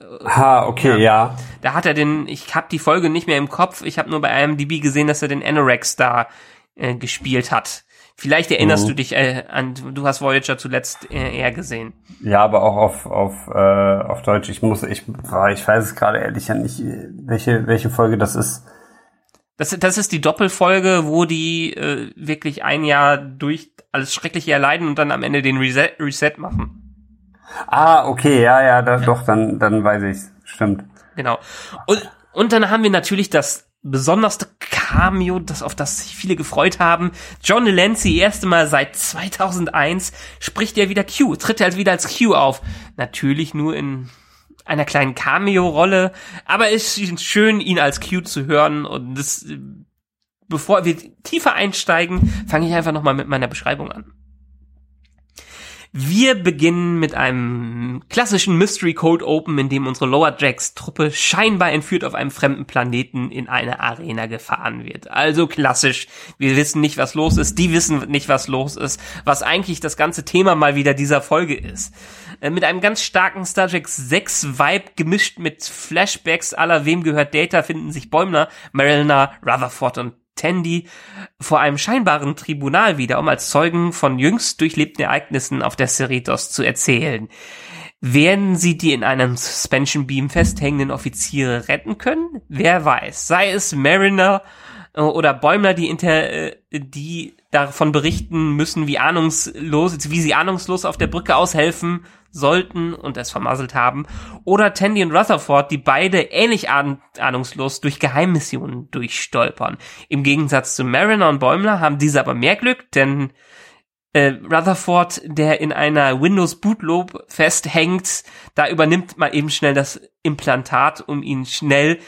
äh, ha, okay, ja. ja. Da hat er den, ich habe die Folge nicht mehr im Kopf, ich habe nur bei IMDb gesehen, dass er den Anorex da äh, gespielt hat. Vielleicht erinnerst mhm. du dich äh, an, du hast Voyager zuletzt äh, eher gesehen. Ja, aber auch auf, auf, äh, auf Deutsch. Ich muss, ich, ich weiß es gerade ehrlich ja nicht, welche, welche Folge das ist. Das, das ist die Doppelfolge, wo die äh, wirklich ein Jahr durch alles Schreckliche erleiden und dann am Ende den Reset, Reset machen. Ah, okay, ja, ja, da, ja. doch, dann, dann weiß ich's. Stimmt. Genau. Und, und dann haben wir natürlich das besonderste Cameo, das auf das sich viele gefreut haben. John Delancey, erste Mal seit 2001, spricht er wieder Q, tritt er wieder als Q auf. Natürlich nur in einer kleinen Cameo-Rolle, aber es ist schön, ihn als Q zu hören und das, bevor wir tiefer einsteigen, fange ich einfach nochmal mit meiner Beschreibung an. Wir beginnen mit einem klassischen Mystery Code Open, in dem unsere Lower Jacks Truppe scheinbar entführt auf einem fremden Planeten in eine Arena gefahren wird. Also klassisch. Wir wissen nicht, was los ist. Die wissen nicht, was los ist. Was eigentlich das ganze Thema mal wieder dieser Folge ist. Äh, mit einem ganz starken Star Trek 6 Vibe gemischt mit Flashbacks aller Wem gehört Data finden sich Bäumler, Mariner, Rutherford und Tandy vor einem scheinbaren Tribunal wieder, um als Zeugen von jüngst durchlebten Ereignissen auf der Cerritos zu erzählen. Werden sie die in einem Suspension Beam festhängenden Offiziere retten können? Wer weiß. Sei es Mariner oder Bäumler, die inter, äh, die davon berichten müssen, wie ahnungslos, wie sie ahnungslos auf der Brücke aushelfen sollten und es vermasselt haben. Oder Tandy und Rutherford, die beide ähnlich ahn ahnungslos durch Geheimmissionen durchstolpern. Im Gegensatz zu Mariner und Bäumler haben diese aber mehr Glück, denn äh, Rutherford, der in einer Windows Bootloop festhängt, da übernimmt mal eben schnell das Implantat, um ihn schnell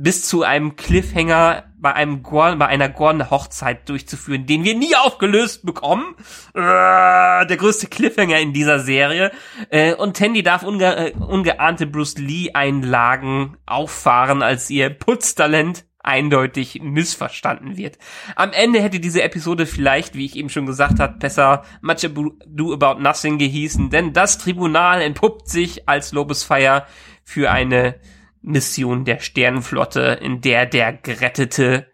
bis zu einem Cliffhanger bei einem Gorn, bei einer Gorn Hochzeit durchzuführen, den wir nie aufgelöst bekommen. Äh, der größte Cliffhanger in dieser Serie. Äh, und Tandy darf unge äh, ungeahnte Bruce Lee Einlagen auffahren, als ihr Putztalent eindeutig missverstanden wird. Am Ende hätte diese Episode vielleicht, wie ich eben schon gesagt habe, besser Much Ado About Nothing gehießen, denn das Tribunal entpuppt sich als Lobesfeier für eine Mission der Sternenflotte, in der der gerettete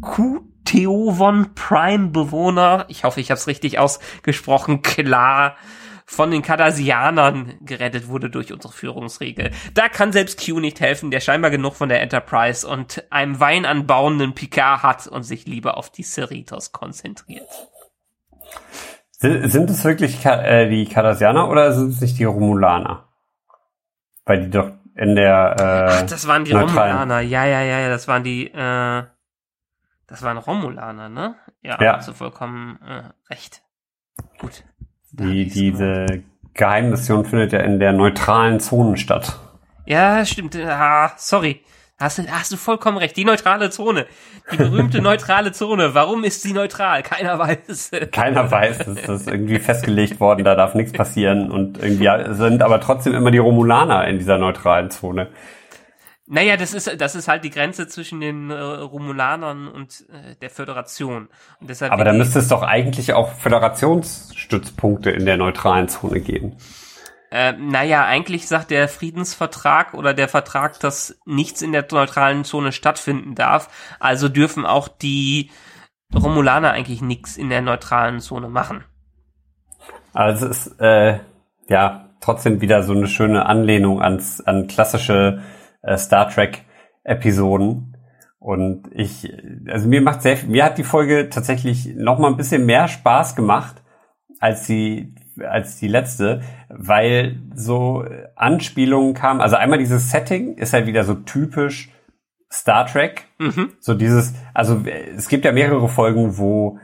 Kuteovon Prime Bewohner, ich hoffe, ich habe es richtig ausgesprochen, klar von den Cardassianern gerettet wurde durch unsere Führungsregel. Da kann selbst Q nicht helfen, der scheinbar genug von der Enterprise und einem Wein anbauenden Picard hat und sich lieber auf die Cerritos konzentriert. Sind es wirklich äh, die Cardassianer oder sind es nicht die Romulaner? Weil die doch in der äh, Ach, das waren die neutralen. Romulaner. Ja, ja, ja, ja, das waren die äh, das waren Romulaner, ne? Ja, ja. hast du vollkommen äh, recht. Gut. Die, diese Geheimmission findet ja in der neutralen Zone statt. Ja, stimmt. Ah, sorry. Hast du, hast du vollkommen recht. Die neutrale Zone. Die berühmte [laughs] neutrale Zone. Warum ist sie neutral? Keiner weiß. Keiner weiß. Das ist irgendwie festgelegt worden. Da darf nichts passieren. Und irgendwie sind aber trotzdem immer die Romulaner in dieser neutralen Zone. Naja, das ist, das ist halt die Grenze zwischen den äh, Romulanern und äh, der Föderation. Und deshalb aber da müsste es doch eigentlich auch Föderationsstützpunkte in der neutralen Zone geben. Äh, naja, eigentlich sagt der Friedensvertrag oder der Vertrag, dass nichts in der neutralen Zone stattfinden darf. Also dürfen auch die Romulaner eigentlich nichts in der neutralen Zone machen. Also es ist äh, ja trotzdem wieder so eine schöne Anlehnung ans, an klassische äh, Star Trek Episoden. Und ich, also mir macht sehr, mir hat die Folge tatsächlich noch mal ein bisschen mehr Spaß gemacht als die als die letzte, weil so Anspielungen kamen. Also einmal dieses Setting ist halt wieder so typisch Star Trek. Mhm. So dieses, also es gibt ja mehrere Folgen, wo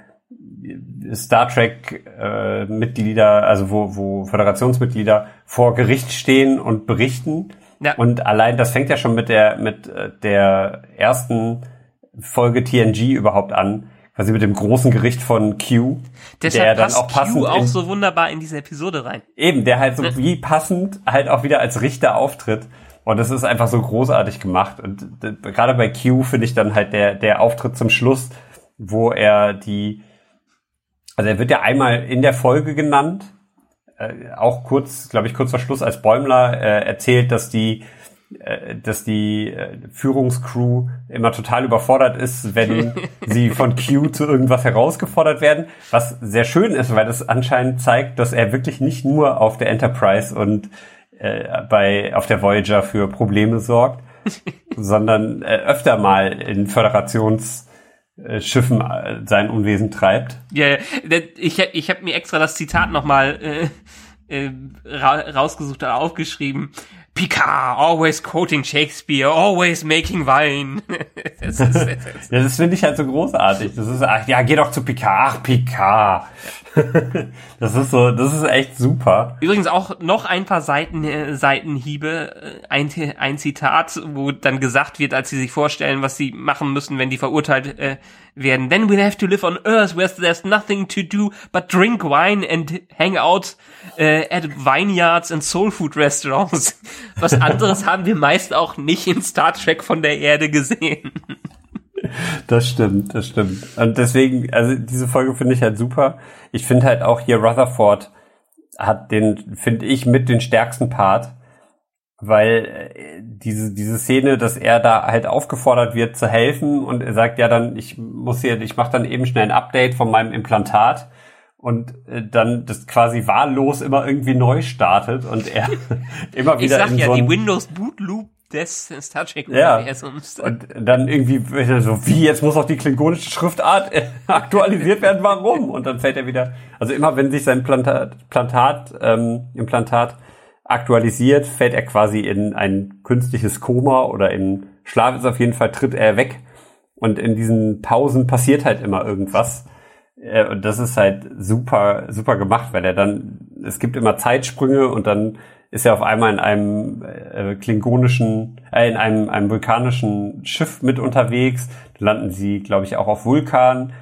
Star Trek äh, Mitglieder, also wo, wo Föderationsmitglieder vor Gericht stehen und berichten. Ja. Und allein das fängt ja schon mit der mit äh, der ersten Folge TNG überhaupt an, quasi mit dem großen Gericht von Q, Deshalb der dann auch passend Q auch so wunderbar in diese Episode rein. Eben, der halt so wie passend halt auch wieder als Richter auftritt. Und das ist einfach so großartig gemacht. Und gerade bei Q finde ich dann halt der, der Auftritt zum Schluss, wo er die, also er wird ja einmal in der Folge genannt, äh, auch kurz, glaube ich, kurz vor Schluss, als Bäumler äh, erzählt, dass die dass die äh, Führungscrew immer total überfordert ist, wenn [laughs] sie von Q zu irgendwas herausgefordert werden, was sehr schön ist, weil das anscheinend zeigt, dass er wirklich nicht nur auf der Enterprise und äh, bei auf der Voyager für Probleme sorgt, [laughs] sondern äh, öfter mal in Föderationsschiffen äh, sein Unwesen treibt. Ja, ich, ich habe mir extra das Zitat nochmal äh, äh, rausgesucht und aufgeschrieben. Picard, always quoting Shakespeare, always making wine. [laughs] das, ist, das, ja, das finde ich halt so großartig. Das ist, ach, ja, geh doch zu Picard. Ach, Picard. [laughs] das ist so, das ist echt super. Übrigens auch noch ein paar Seiten, äh, Seitenhiebe, ein, ein Zitat, wo dann gesagt wird, als sie sich vorstellen, was sie machen müssen, wenn die verurteilt äh, werden. Then we'll have to live on Earth where there's nothing to do but drink wine and hang out äh, at vineyards and soul food restaurants. [laughs] Was anderes haben wir meist auch nicht in Star Trek von der Erde gesehen. Das stimmt, das stimmt. Und deswegen, also diese Folge finde ich halt super. Ich finde halt auch hier Rutherford hat den, finde ich, mit den stärksten Part, weil äh, diese, diese Szene, dass er da halt aufgefordert wird zu helfen und er sagt, ja dann, ich muss hier, ich mache dann eben schnell ein Update von meinem Implantat und äh, dann das quasi wahllos immer irgendwie neu startet und er [laughs] immer wieder ich sag ja, so die Windows Boot Loop des Star Trek Universums. Ja. Und dann irgendwie so, wie, jetzt muss auch die klingonische Schriftart [laughs] aktualisiert werden, warum? Und dann fällt er wieder, also immer wenn sich sein Plantat, Plantat, ähm, Implantat aktualisiert, fällt er quasi in ein künstliches Koma oder in Schlaf ist auf jeden Fall, tritt er weg. Und in diesen Pausen passiert halt immer irgendwas. Äh, und das ist halt super, super gemacht, weil er dann, es gibt immer Zeitsprünge und dann ist er auf einmal in einem äh, klingonischen, äh, in einem, einem vulkanischen Schiff mit unterwegs. Dann landen sie, glaube ich, auch auf Vulkan.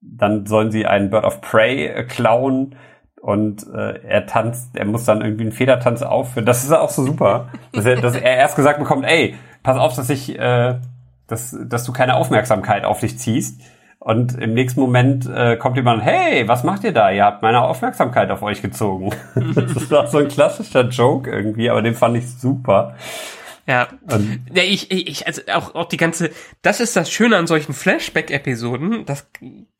Dann sollen sie einen Bird of Prey äh, klauen und äh, er tanzt, er muss dann irgendwie einen Federtanz aufführen. Das ist auch so super, dass er, dass er erst gesagt bekommt, ey, pass auf, dass ich, äh, dass, dass du keine Aufmerksamkeit auf dich ziehst. Und im nächsten Moment äh, kommt jemand, hey, was macht ihr da? Ihr habt meine Aufmerksamkeit auf euch gezogen. [laughs] das ist doch so ein klassischer Joke irgendwie, aber den fand ich super. Ja. Und ja, ich, ich, also auch, auch die ganze, das ist das Schöne an solchen Flashback-Episoden, dass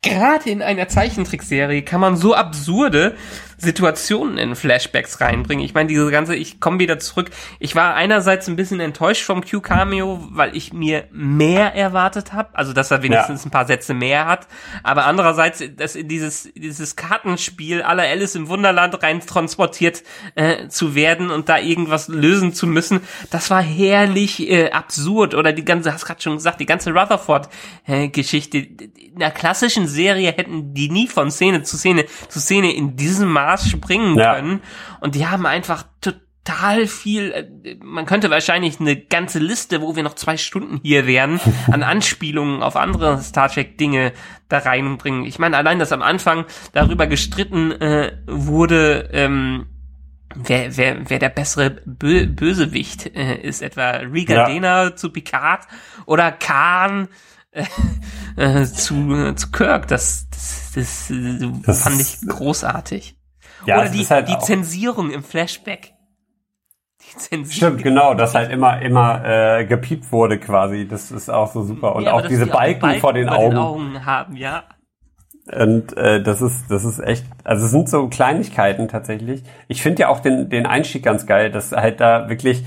gerade in einer Zeichentrickserie kann man so absurde Situationen in Flashbacks reinbringen. Ich meine, diese ganze, ich komme wieder zurück. Ich war einerseits ein bisschen enttäuscht vom Q-Cameo, weil ich mir mehr erwartet habe, also dass er wenigstens ja. ein paar Sätze mehr hat. Aber andererseits, dass in dieses, dieses Kartenspiel aller Alice im Wunderland rein transportiert äh, zu werden und da irgendwas lösen zu müssen, das war herrlich äh, absurd. Oder die ganze, hast gerade schon gesagt, die ganze Rutherford-Geschichte. Äh, in einer klassischen Serie hätten die nie von Szene zu Szene zu Szene in diesem Maß springen ja. können. Und die haben einfach total viel, äh, man könnte wahrscheinlich eine ganze Liste, wo wir noch zwei Stunden hier wären, [laughs] an Anspielungen auf andere Star Trek Dinge da reinbringen. Ich meine, allein, dass am Anfang darüber gestritten äh, wurde, ähm, wer, wer, wer der bessere Bö Bösewicht äh, ist, etwa Rigadena ja. zu Picard oder Khan äh, zu, zu Kirk. Das, das, das, das fand ich großartig. Ja, Oder die, halt die Zensierung im Flashback. Die Zensierung. Stimmt, genau, dass halt immer, immer äh, gepiept wurde quasi. Das ist auch so super. Und ja, auch diese die Balken, Balken, vor den Augen. Den Augen haben, ja. Und äh, das ist das ist echt, also es sind so Kleinigkeiten tatsächlich. Ich finde ja auch den den Einstieg ganz geil, dass halt da wirklich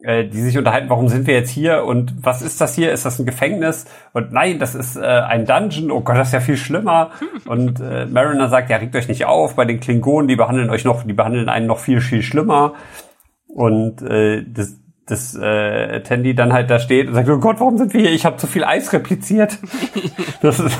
die sich unterhalten, warum sind wir jetzt hier und was ist das hier? Ist das ein Gefängnis? Und nein, das ist äh, ein Dungeon. Oh Gott, das ist ja viel schlimmer. [laughs] Und äh, Mariner sagt, ja, regt euch nicht auf. Bei den Klingonen, die behandeln euch noch, die behandeln einen noch viel viel schlimmer. Und äh, das das äh, Tandy dann halt da steht und sagt, oh Gott, warum sind wir hier? Ich habe zu viel Eis repliziert. [laughs] das ist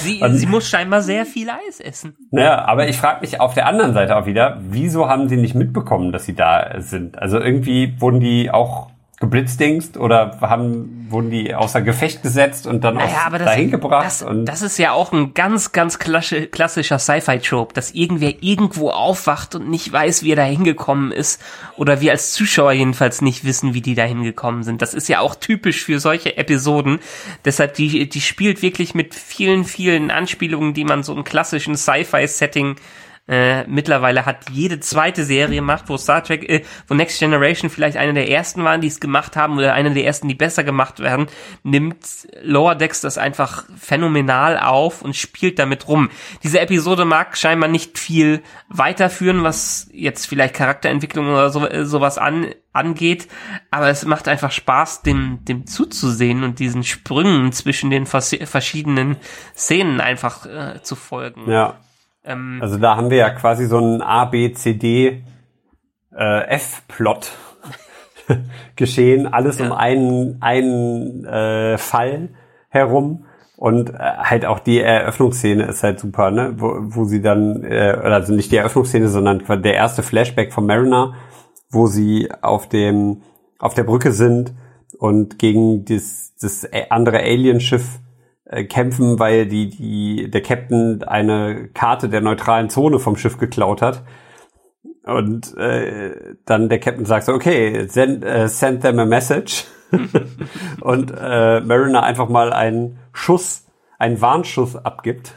Sie, und, sie muss scheinbar sehr viel Eis essen. Ja, aber ich frage mich auf der anderen Seite auch wieder, wieso haben sie nicht mitbekommen, dass sie da sind? Also irgendwie wurden die auch geblitzdingst oder haben, wurden die außer Gefecht gesetzt und dann naja, auch dahin gebracht? Das, und das ist ja auch ein ganz, ganz klassischer Sci-Fi-Trope, dass irgendwer irgendwo aufwacht und nicht weiß, wie er da hingekommen ist oder wir als Zuschauer jedenfalls nicht wissen, wie die da hingekommen sind. Das ist ja auch typisch für solche Episoden. Deshalb, die, die spielt wirklich mit vielen, vielen Anspielungen, die man so im klassischen Sci-Fi-Setting äh, mittlerweile hat jede zweite Serie gemacht, wo Star Trek, äh, wo Next Generation vielleicht eine der ersten waren, die es gemacht haben oder eine der ersten, die besser gemacht werden, nimmt Lower Decks das einfach phänomenal auf und spielt damit rum. Diese Episode mag scheinbar nicht viel weiterführen, was jetzt vielleicht Charakterentwicklung oder so, äh, sowas an, angeht, aber es macht einfach Spaß, dem, dem zuzusehen und diesen Sprüngen zwischen den verschiedenen Szenen einfach äh, zu folgen. Ja. Ähm, also da haben wir ja quasi so einen A, B, C, D, äh, F-Plot [laughs] geschehen, alles ja. um einen, einen äh, Fall herum. Und äh, halt auch die Eröffnungsszene ist halt super, ne? Wo, wo sie dann, äh, also nicht die Eröffnungsszene, sondern der erste Flashback von Mariner, wo sie auf dem, auf der Brücke sind und gegen das, das andere Alienschiff äh, kämpfen, weil die, die, der Captain eine Karte der neutralen Zone vom Schiff geklaut hat. Und äh, dann der Captain sagt so, okay, send, äh, send them a message. [laughs] und äh, Mariner einfach mal einen Schuss, einen Warnschuss abgibt.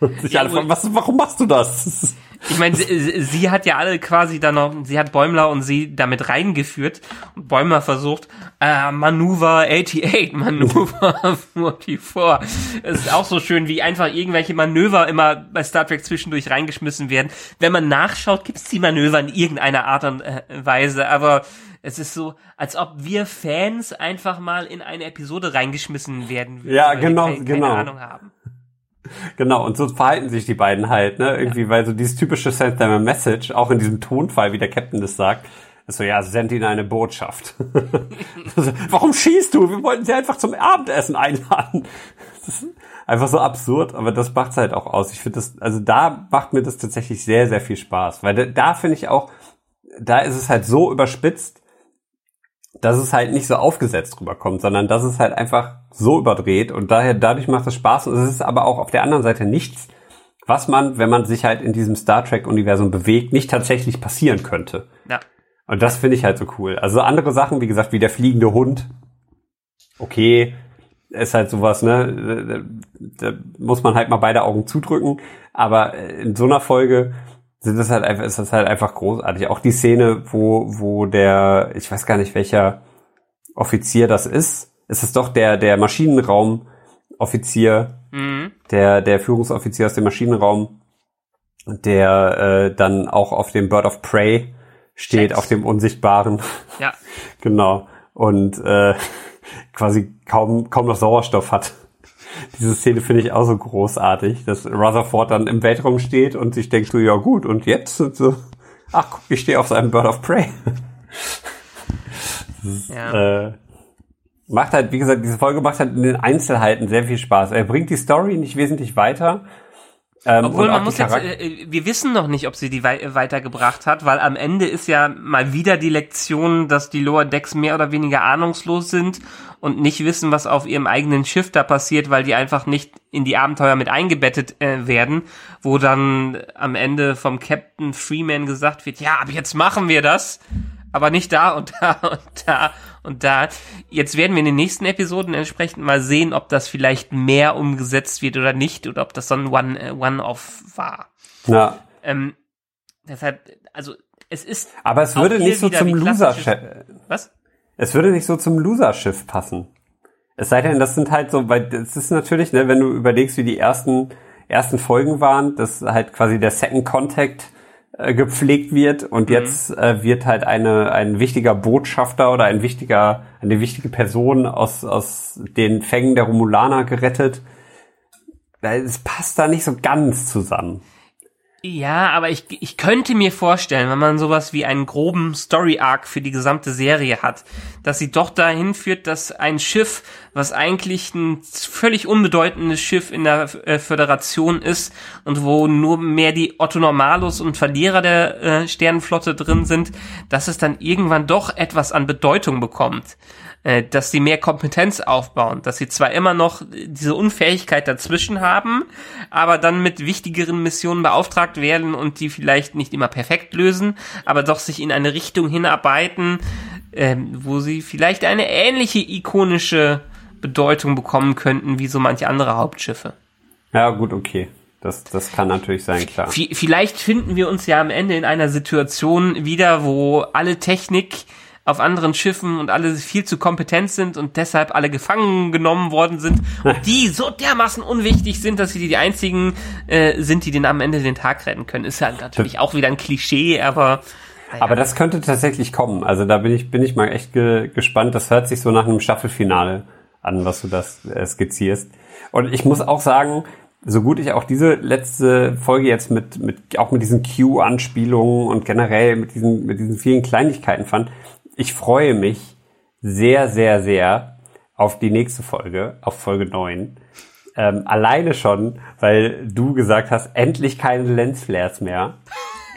Und sich ja, alle fragen, was, warum machst du das? Ich meine, sie, sie, hat ja alle quasi dann noch, sie hat Bäumler und sie damit reingeführt und Bäumler versucht, äh, Manöver 88, Manöver 44. Es ist auch so schön, wie einfach irgendwelche Manöver immer bei Star Trek zwischendurch reingeschmissen werden. Wenn man nachschaut, gibt es die Manöver in irgendeiner Art und äh, Weise, aber Es ist so, als ob wir Fans einfach mal in eine Episode reingeschmissen werden würden. Ja, weil wir genau, keine, genau. Keine Ahnung haben. Genau, und so verhalten sich die beiden halt, ne? Irgendwie, weil so dieses typische Send them a message, auch in diesem Tonfall, wie der Captain das sagt, ist so, ja, send ihnen eine Botschaft. [laughs] Also, Warum schießt du? Wir wollten sie einfach zum Abendessen einladen. Das ist einfach so absurd, aber das macht's halt auch aus. Ich finde das, also da macht mir das tatsächlich sehr, sehr viel Spaß, weil da, da finde ich auch, da ist es halt so überspitzt, dass es halt nicht so aufgesetzt rüberkommt, sondern dass es halt einfach so überdreht und daher dadurch macht es Spaß und es ist aber auch auf der anderen Seite nichts, was man, wenn man sich halt in diesem Star Trek Universum bewegt, nicht tatsächlich passieren könnte. Ja. Und das finde ich halt so cool. Also andere Sachen, wie gesagt, wie der fliegende Hund. Okay, ist halt sowas, ne? Da, da muss man halt mal beide Augen zudrücken. Aber in so einer Folge sind das halt einfach, ist das halt einfach großartig. Auch die Szene, wo, wo der, ich weiß gar nicht welcher Offizier das ist. Ist es doch der, der Maschinenraum-Offizier, Mhm. der, der Führungsoffizier aus dem Maschinenraum, der äh, dann auch auf dem Bird of Prey steht, Checks. auf dem Unsichtbaren. Ja. [laughs] Genau. Und äh, [laughs] quasi kaum, kaum noch Sauerstoff hat. Diese Szene finde ich auch so großartig, dass Rutherford dann im Weltraum steht und sich denkt so, ja gut, und jetzt? Und so, ach guck, ich stehe auf seinem Bird of Prey. ja. Äh, macht halt, wie gesagt, diese Folge macht halt in den Einzelheiten sehr viel Spaß. Er bringt die Story nicht wesentlich weiter. Ähm, Obwohl man muss jetzt, Charak- äh, wir wissen noch nicht, ob sie die wei weitergebracht hat, weil am Ende ist ja mal wieder die Lektion, dass die Lower Decks mehr oder weniger ahnungslos sind und nicht wissen, was auf ihrem eigenen Schiff da passiert, weil die einfach nicht in die Abenteuer mit eingebettet äh, werden, wo dann am Ende vom Captain Freeman gesagt wird, ja, aber jetzt machen wir das, aber nicht da und da [laughs] und da und da. Jetzt werden wir in den nächsten Episoden entsprechend mal sehen, ob das vielleicht mehr umgesetzt wird oder nicht oder ob das so ein One- äh, One-Off war. ja. Ähm, deshalb, also es ist. Aber es würde nicht so zum Loser-Schiff, Was? es würde nicht so zum Loser-Schiff passen. Es sei denn, das sind halt so, weil das ist natürlich, ne, wenn du überlegst, wie die ersten, ersten Folgen waren, dass halt quasi der Second Contact äh, gepflegt wird und jetzt äh, wird halt eine, ein wichtiger Botschafter oder ein wichtiger, eine wichtige Person aus, aus den Fängen der Romulaner gerettet. Es passt da nicht so ganz zusammen. Ja, aber ich, ich könnte mir vorstellen, wenn man sowas wie einen groben Story-Arc für die gesamte Serie hat, dass sie doch dahin führt, dass ein Schiff, was eigentlich ein völlig unbedeutendes Schiff in der äh, Föderation ist und wo nur mehr die Otto Normalos und Verlierer der äh, Sternenflotte drin sind, dass es dann irgendwann doch etwas an Bedeutung bekommt dass sie mehr Kompetenz aufbauen, dass sie zwar immer noch diese Unfähigkeit dazwischen haben, aber dann mit wichtigeren Missionen beauftragt werden und die vielleicht nicht immer perfekt lösen, aber doch sich in eine Richtung hinarbeiten, ähm, wo sie vielleicht eine ähnliche ikonische Bedeutung bekommen könnten wie so manche andere Hauptschiffe. Ja, gut, okay. Das, das kann natürlich sein, klar. V vielleicht finden wir uns ja am Ende in einer Situation wieder, wo alle Technik auf anderen Schiffen und alle viel zu kompetent sind und deshalb alle gefangen genommen worden sind und [laughs] die so dermaßen unwichtig sind, dass sie die einzigen äh, sind, die den am Ende den Tag retten können. Ist ja natürlich auch wieder ein Klischee, aber naja. Aber das könnte tatsächlich kommen. Also da bin ich, bin ich mal echt ge gespannt. Das hört sich so nach einem Staffelfinale an, was du das äh, skizzierst. Und ich muss auch sagen, so gut ich auch diese letzte Folge jetzt mit, mit auch mit diesen Q-Anspielungen und generell mit diesen, mit diesen vielen Kleinigkeiten fand, ich freue mich sehr, sehr, sehr auf die nächste Folge, auf Folge 9. Ähm, alleine schon, weil du gesagt hast, endlich keine Lensflares mehr.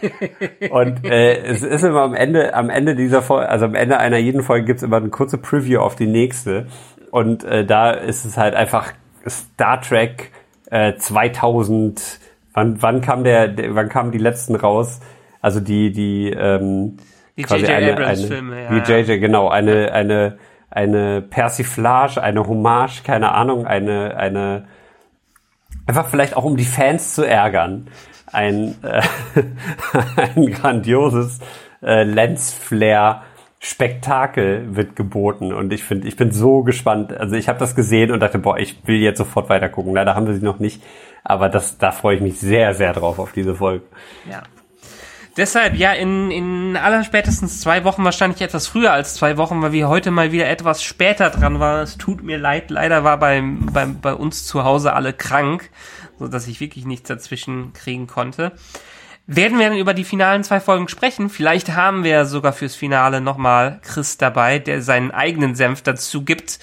[laughs] Und äh, es ist immer am Ende, am Ende dieser Folge, also am Ende einer jeden Folge gibt's immer eine kurze Preview auf die nächste. Und äh, da ist es halt einfach Star Trek äh, 2000. Wann, wann kam der, der, wann kamen die letzten raus? Also die, die, ähm, die quasi J.J. eine, Abrams eine, Filme, ja. Wie JJ, genau, eine, eine, eine Persiflage, eine Hommage, keine Ahnung, eine, eine, einfach vielleicht auch um die Fans zu ärgern, ein, äh, [laughs] ein grandioses äh, Lensflare Spektakel wird geboten und ich finde, ich bin so gespannt. Also ich habe das gesehen und dachte, boah, ich will jetzt sofort weiter gucken. Leider haben wir sie noch nicht, aber das, da freue ich mich sehr, sehr drauf auf diese Folge. Ja. Deshalb, ja, in, in aller spätestens zwei Wochen, wahrscheinlich etwas früher als zwei Wochen, weil wir heute mal wieder etwas später dran waren. Es tut mir leid, leider war beim, beim, bei uns zu Hause alle krank, so dass ich wirklich nichts dazwischen kriegen konnte. Werden wir dann über die finalen zwei Folgen sprechen? Vielleicht haben wir sogar fürs Finale nochmal Chris dabei, der seinen eigenen Senf dazu gibt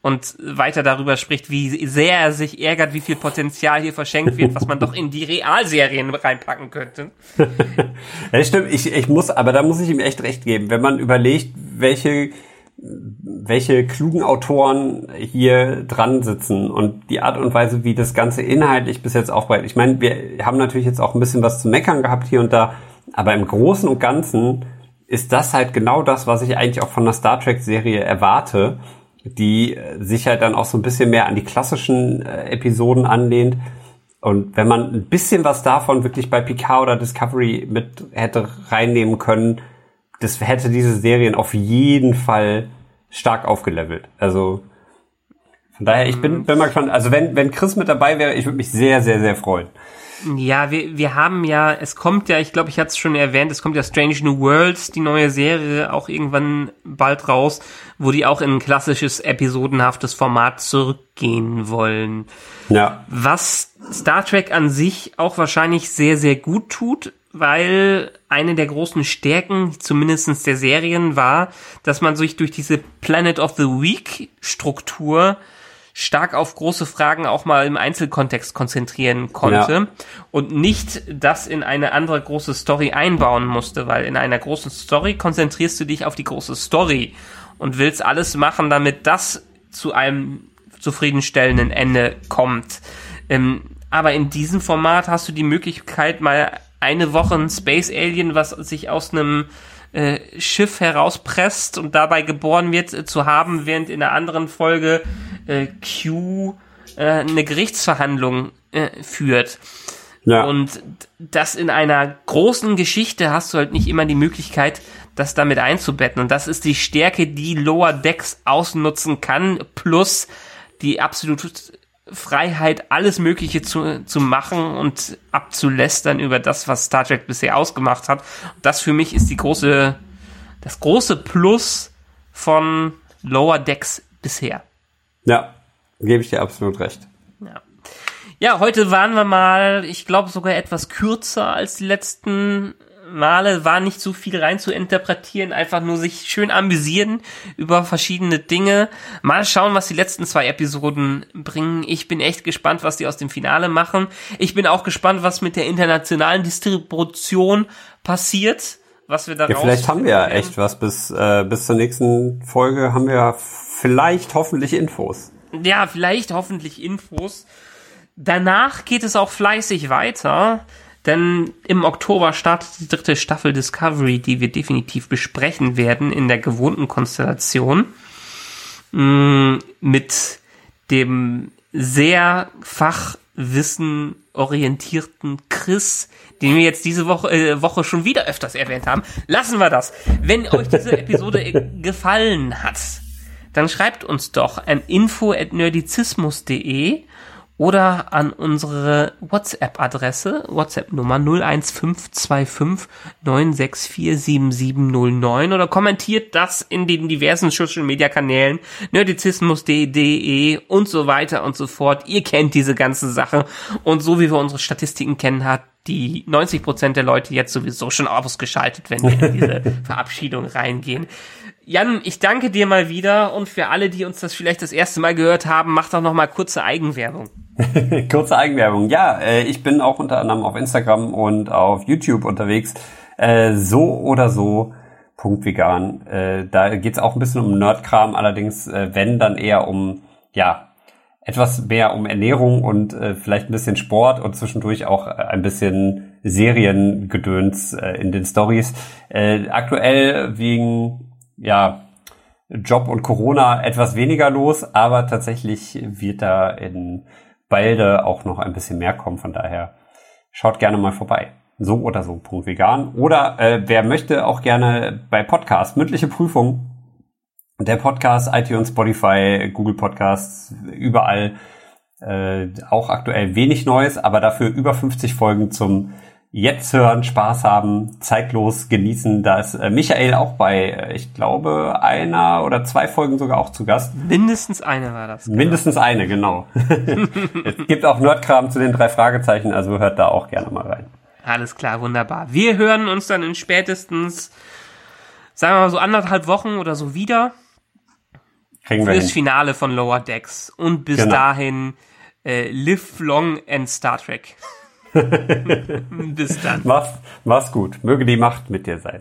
und weiter darüber spricht, wie sehr er sich ärgert, wie viel Potenzial hier verschenkt wird, was man doch in die Realserien reinpacken könnte. [laughs] ja, stimmt. Ich, ich muss, aber da muss ich ihm echt recht geben. Wenn man überlegt, welche welche klugen Autoren hier dran sitzen und die Art und Weise, wie das Ganze inhaltlich bis jetzt aufbereitet. Ich meine, wir haben natürlich jetzt auch ein bisschen was zu meckern gehabt hier und da, aber im Großen und Ganzen ist das halt genau das, was ich eigentlich auch von der Star Trek Serie erwarte die sich halt dann auch so ein bisschen mehr an die klassischen äh, Episoden anlehnt. Und wenn man ein bisschen was davon wirklich bei Picard oder Discovery mit hätte reinnehmen können, das hätte diese Serien auf jeden Fall stark aufgelevelt. Also von daher, ich bin, bin mal gespannt. Also wenn, wenn Chris mit dabei wäre, ich würde mich sehr, sehr, sehr freuen. Ja, wir, wir haben ja, es kommt ja, ich glaube, ich hatte es schon erwähnt, es kommt ja Strange New Worlds, die neue Serie, auch irgendwann bald raus, wo die auch in ein klassisches episodenhaftes Format zurückgehen wollen. Ja. Was Star Trek an sich auch wahrscheinlich sehr, sehr gut tut, weil eine der großen Stärken, zumindestens der Serien, war, dass man sich durch diese Planet of the Week Struktur stark auf große Fragen auch mal im Einzelkontext konzentrieren konnte ja. und nicht das in eine andere große Story einbauen musste, weil in einer großen Story konzentrierst du dich auf die große Story und willst alles machen, damit das zu einem zufriedenstellenden Ende kommt. Ähm, aber in diesem Format hast du die Möglichkeit, mal eine Woche ein Space Alien, was sich aus einem äh, Schiff herauspresst und dabei geboren wird, äh, zu haben, während in einer anderen Folge äh, Q äh, eine Gerichtsverhandlung äh, führt. Ja. Und das in einer großen Geschichte hast du halt nicht immer die Möglichkeit, das damit einzubetten. Und das ist die Stärke, die Lower Decks ausnutzen kann, plus die absolute Freiheit, alles Mögliche zu, zu machen und abzulästern über das, was Star Trek bisher ausgemacht hat. Und das für mich ist die große, das große Plus von Lower Decks bisher. Ja, gebe ich dir absolut recht. Ja. Ja, heute waren wir mal, ich glaube sogar etwas kürzer als die letzten Male, war nicht so viel rein zu interpretieren, einfach nur sich schön amüsieren über verschiedene Dinge. Mal schauen, was die letzten zwei Episoden bringen. Ich bin echt gespannt, was die aus dem Finale machen. Ich bin auch gespannt, was mit der internationalen Distribution passiert, was wir da ja, Vielleicht haben wir ja echt was bis, äh, bis zur nächsten Folge haben wir ja vielleicht hoffentlich Infos. Ja, vielleicht hoffentlich Infos. Danach geht es auch fleißig weiter, denn im Oktober startet die dritte Staffel Discovery, die wir definitiv besprechen werden in der gewohnten Konstellation. Mm, mit dem sehr Fachwissen orientierten Chris, den wir jetzt diese Woche, äh, Woche schon wieder öfters erwähnt haben. Lassen wir das. Wenn euch diese Episode [laughs] gefallen hat, dann schreibt uns doch an info@nerdizismus.de oder an unsere WhatsApp-Adresse, WhatsApp-Nummer 0152596470709 oder kommentiert das in den diversen Social-Media-Kanälen, nerdizismus.de und so weiter und so fort. Ihr kennt diese ganze Sache und so wie wir unsere Statistiken kennen, hat die 90% der Leute jetzt sowieso schon ausgeschaltet, wenn wir in diese [laughs] Verabschiedung reingehen. Jan, ich danke dir mal wieder und für alle, die uns das vielleicht das erste Mal gehört haben, mach doch noch mal kurze Eigenwerbung. [laughs] kurze Eigenwerbung. Ja, äh, ich bin auch unter anderem auf Instagram und auf YouTube unterwegs. Äh, so oder so. Punkt vegan. Äh, da geht's auch ein bisschen um Nerdkram, allerdings wenn dann eher um ja etwas mehr um Ernährung und vielleicht ein bisschen Sport und zwischendurch auch ein bisschen Seriengedöns in den Stories. Aktuell wegen ja, Job und Corona etwas weniger los, aber tatsächlich wird da in Balde auch noch ein bisschen mehr kommen. Von daher schaut gerne mal vorbei. So oder so, Punkt vegan. Oder äh, wer möchte auch gerne bei Podcast, mündliche Prüfung. Der Podcast, iTunes, Spotify, Google Podcasts, überall äh, auch aktuell wenig Neues, aber dafür über 50 Folgen zum jetzt hören, Spaß haben, zeitlos genießen. Da ist äh, Michael auch bei, äh, ich glaube, einer oder zwei Folgen sogar auch zu Gast. Mindestens eine war das. Genau. Mindestens eine, genau. [laughs] es gibt auch Nerdkram zu den drei Fragezeichen, also hört da auch gerne mal rein. Alles klar, wunderbar. Wir hören uns dann in spätestens, sagen wir mal so anderthalb Wochen oder so wieder. Kriegen wir Fürs hin. Finale von Lower Decks. Und bis Genau. dahin, äh, live long and Star Trek. Bis dann. Mach's, mach's gut. Möge die Macht mit dir sein.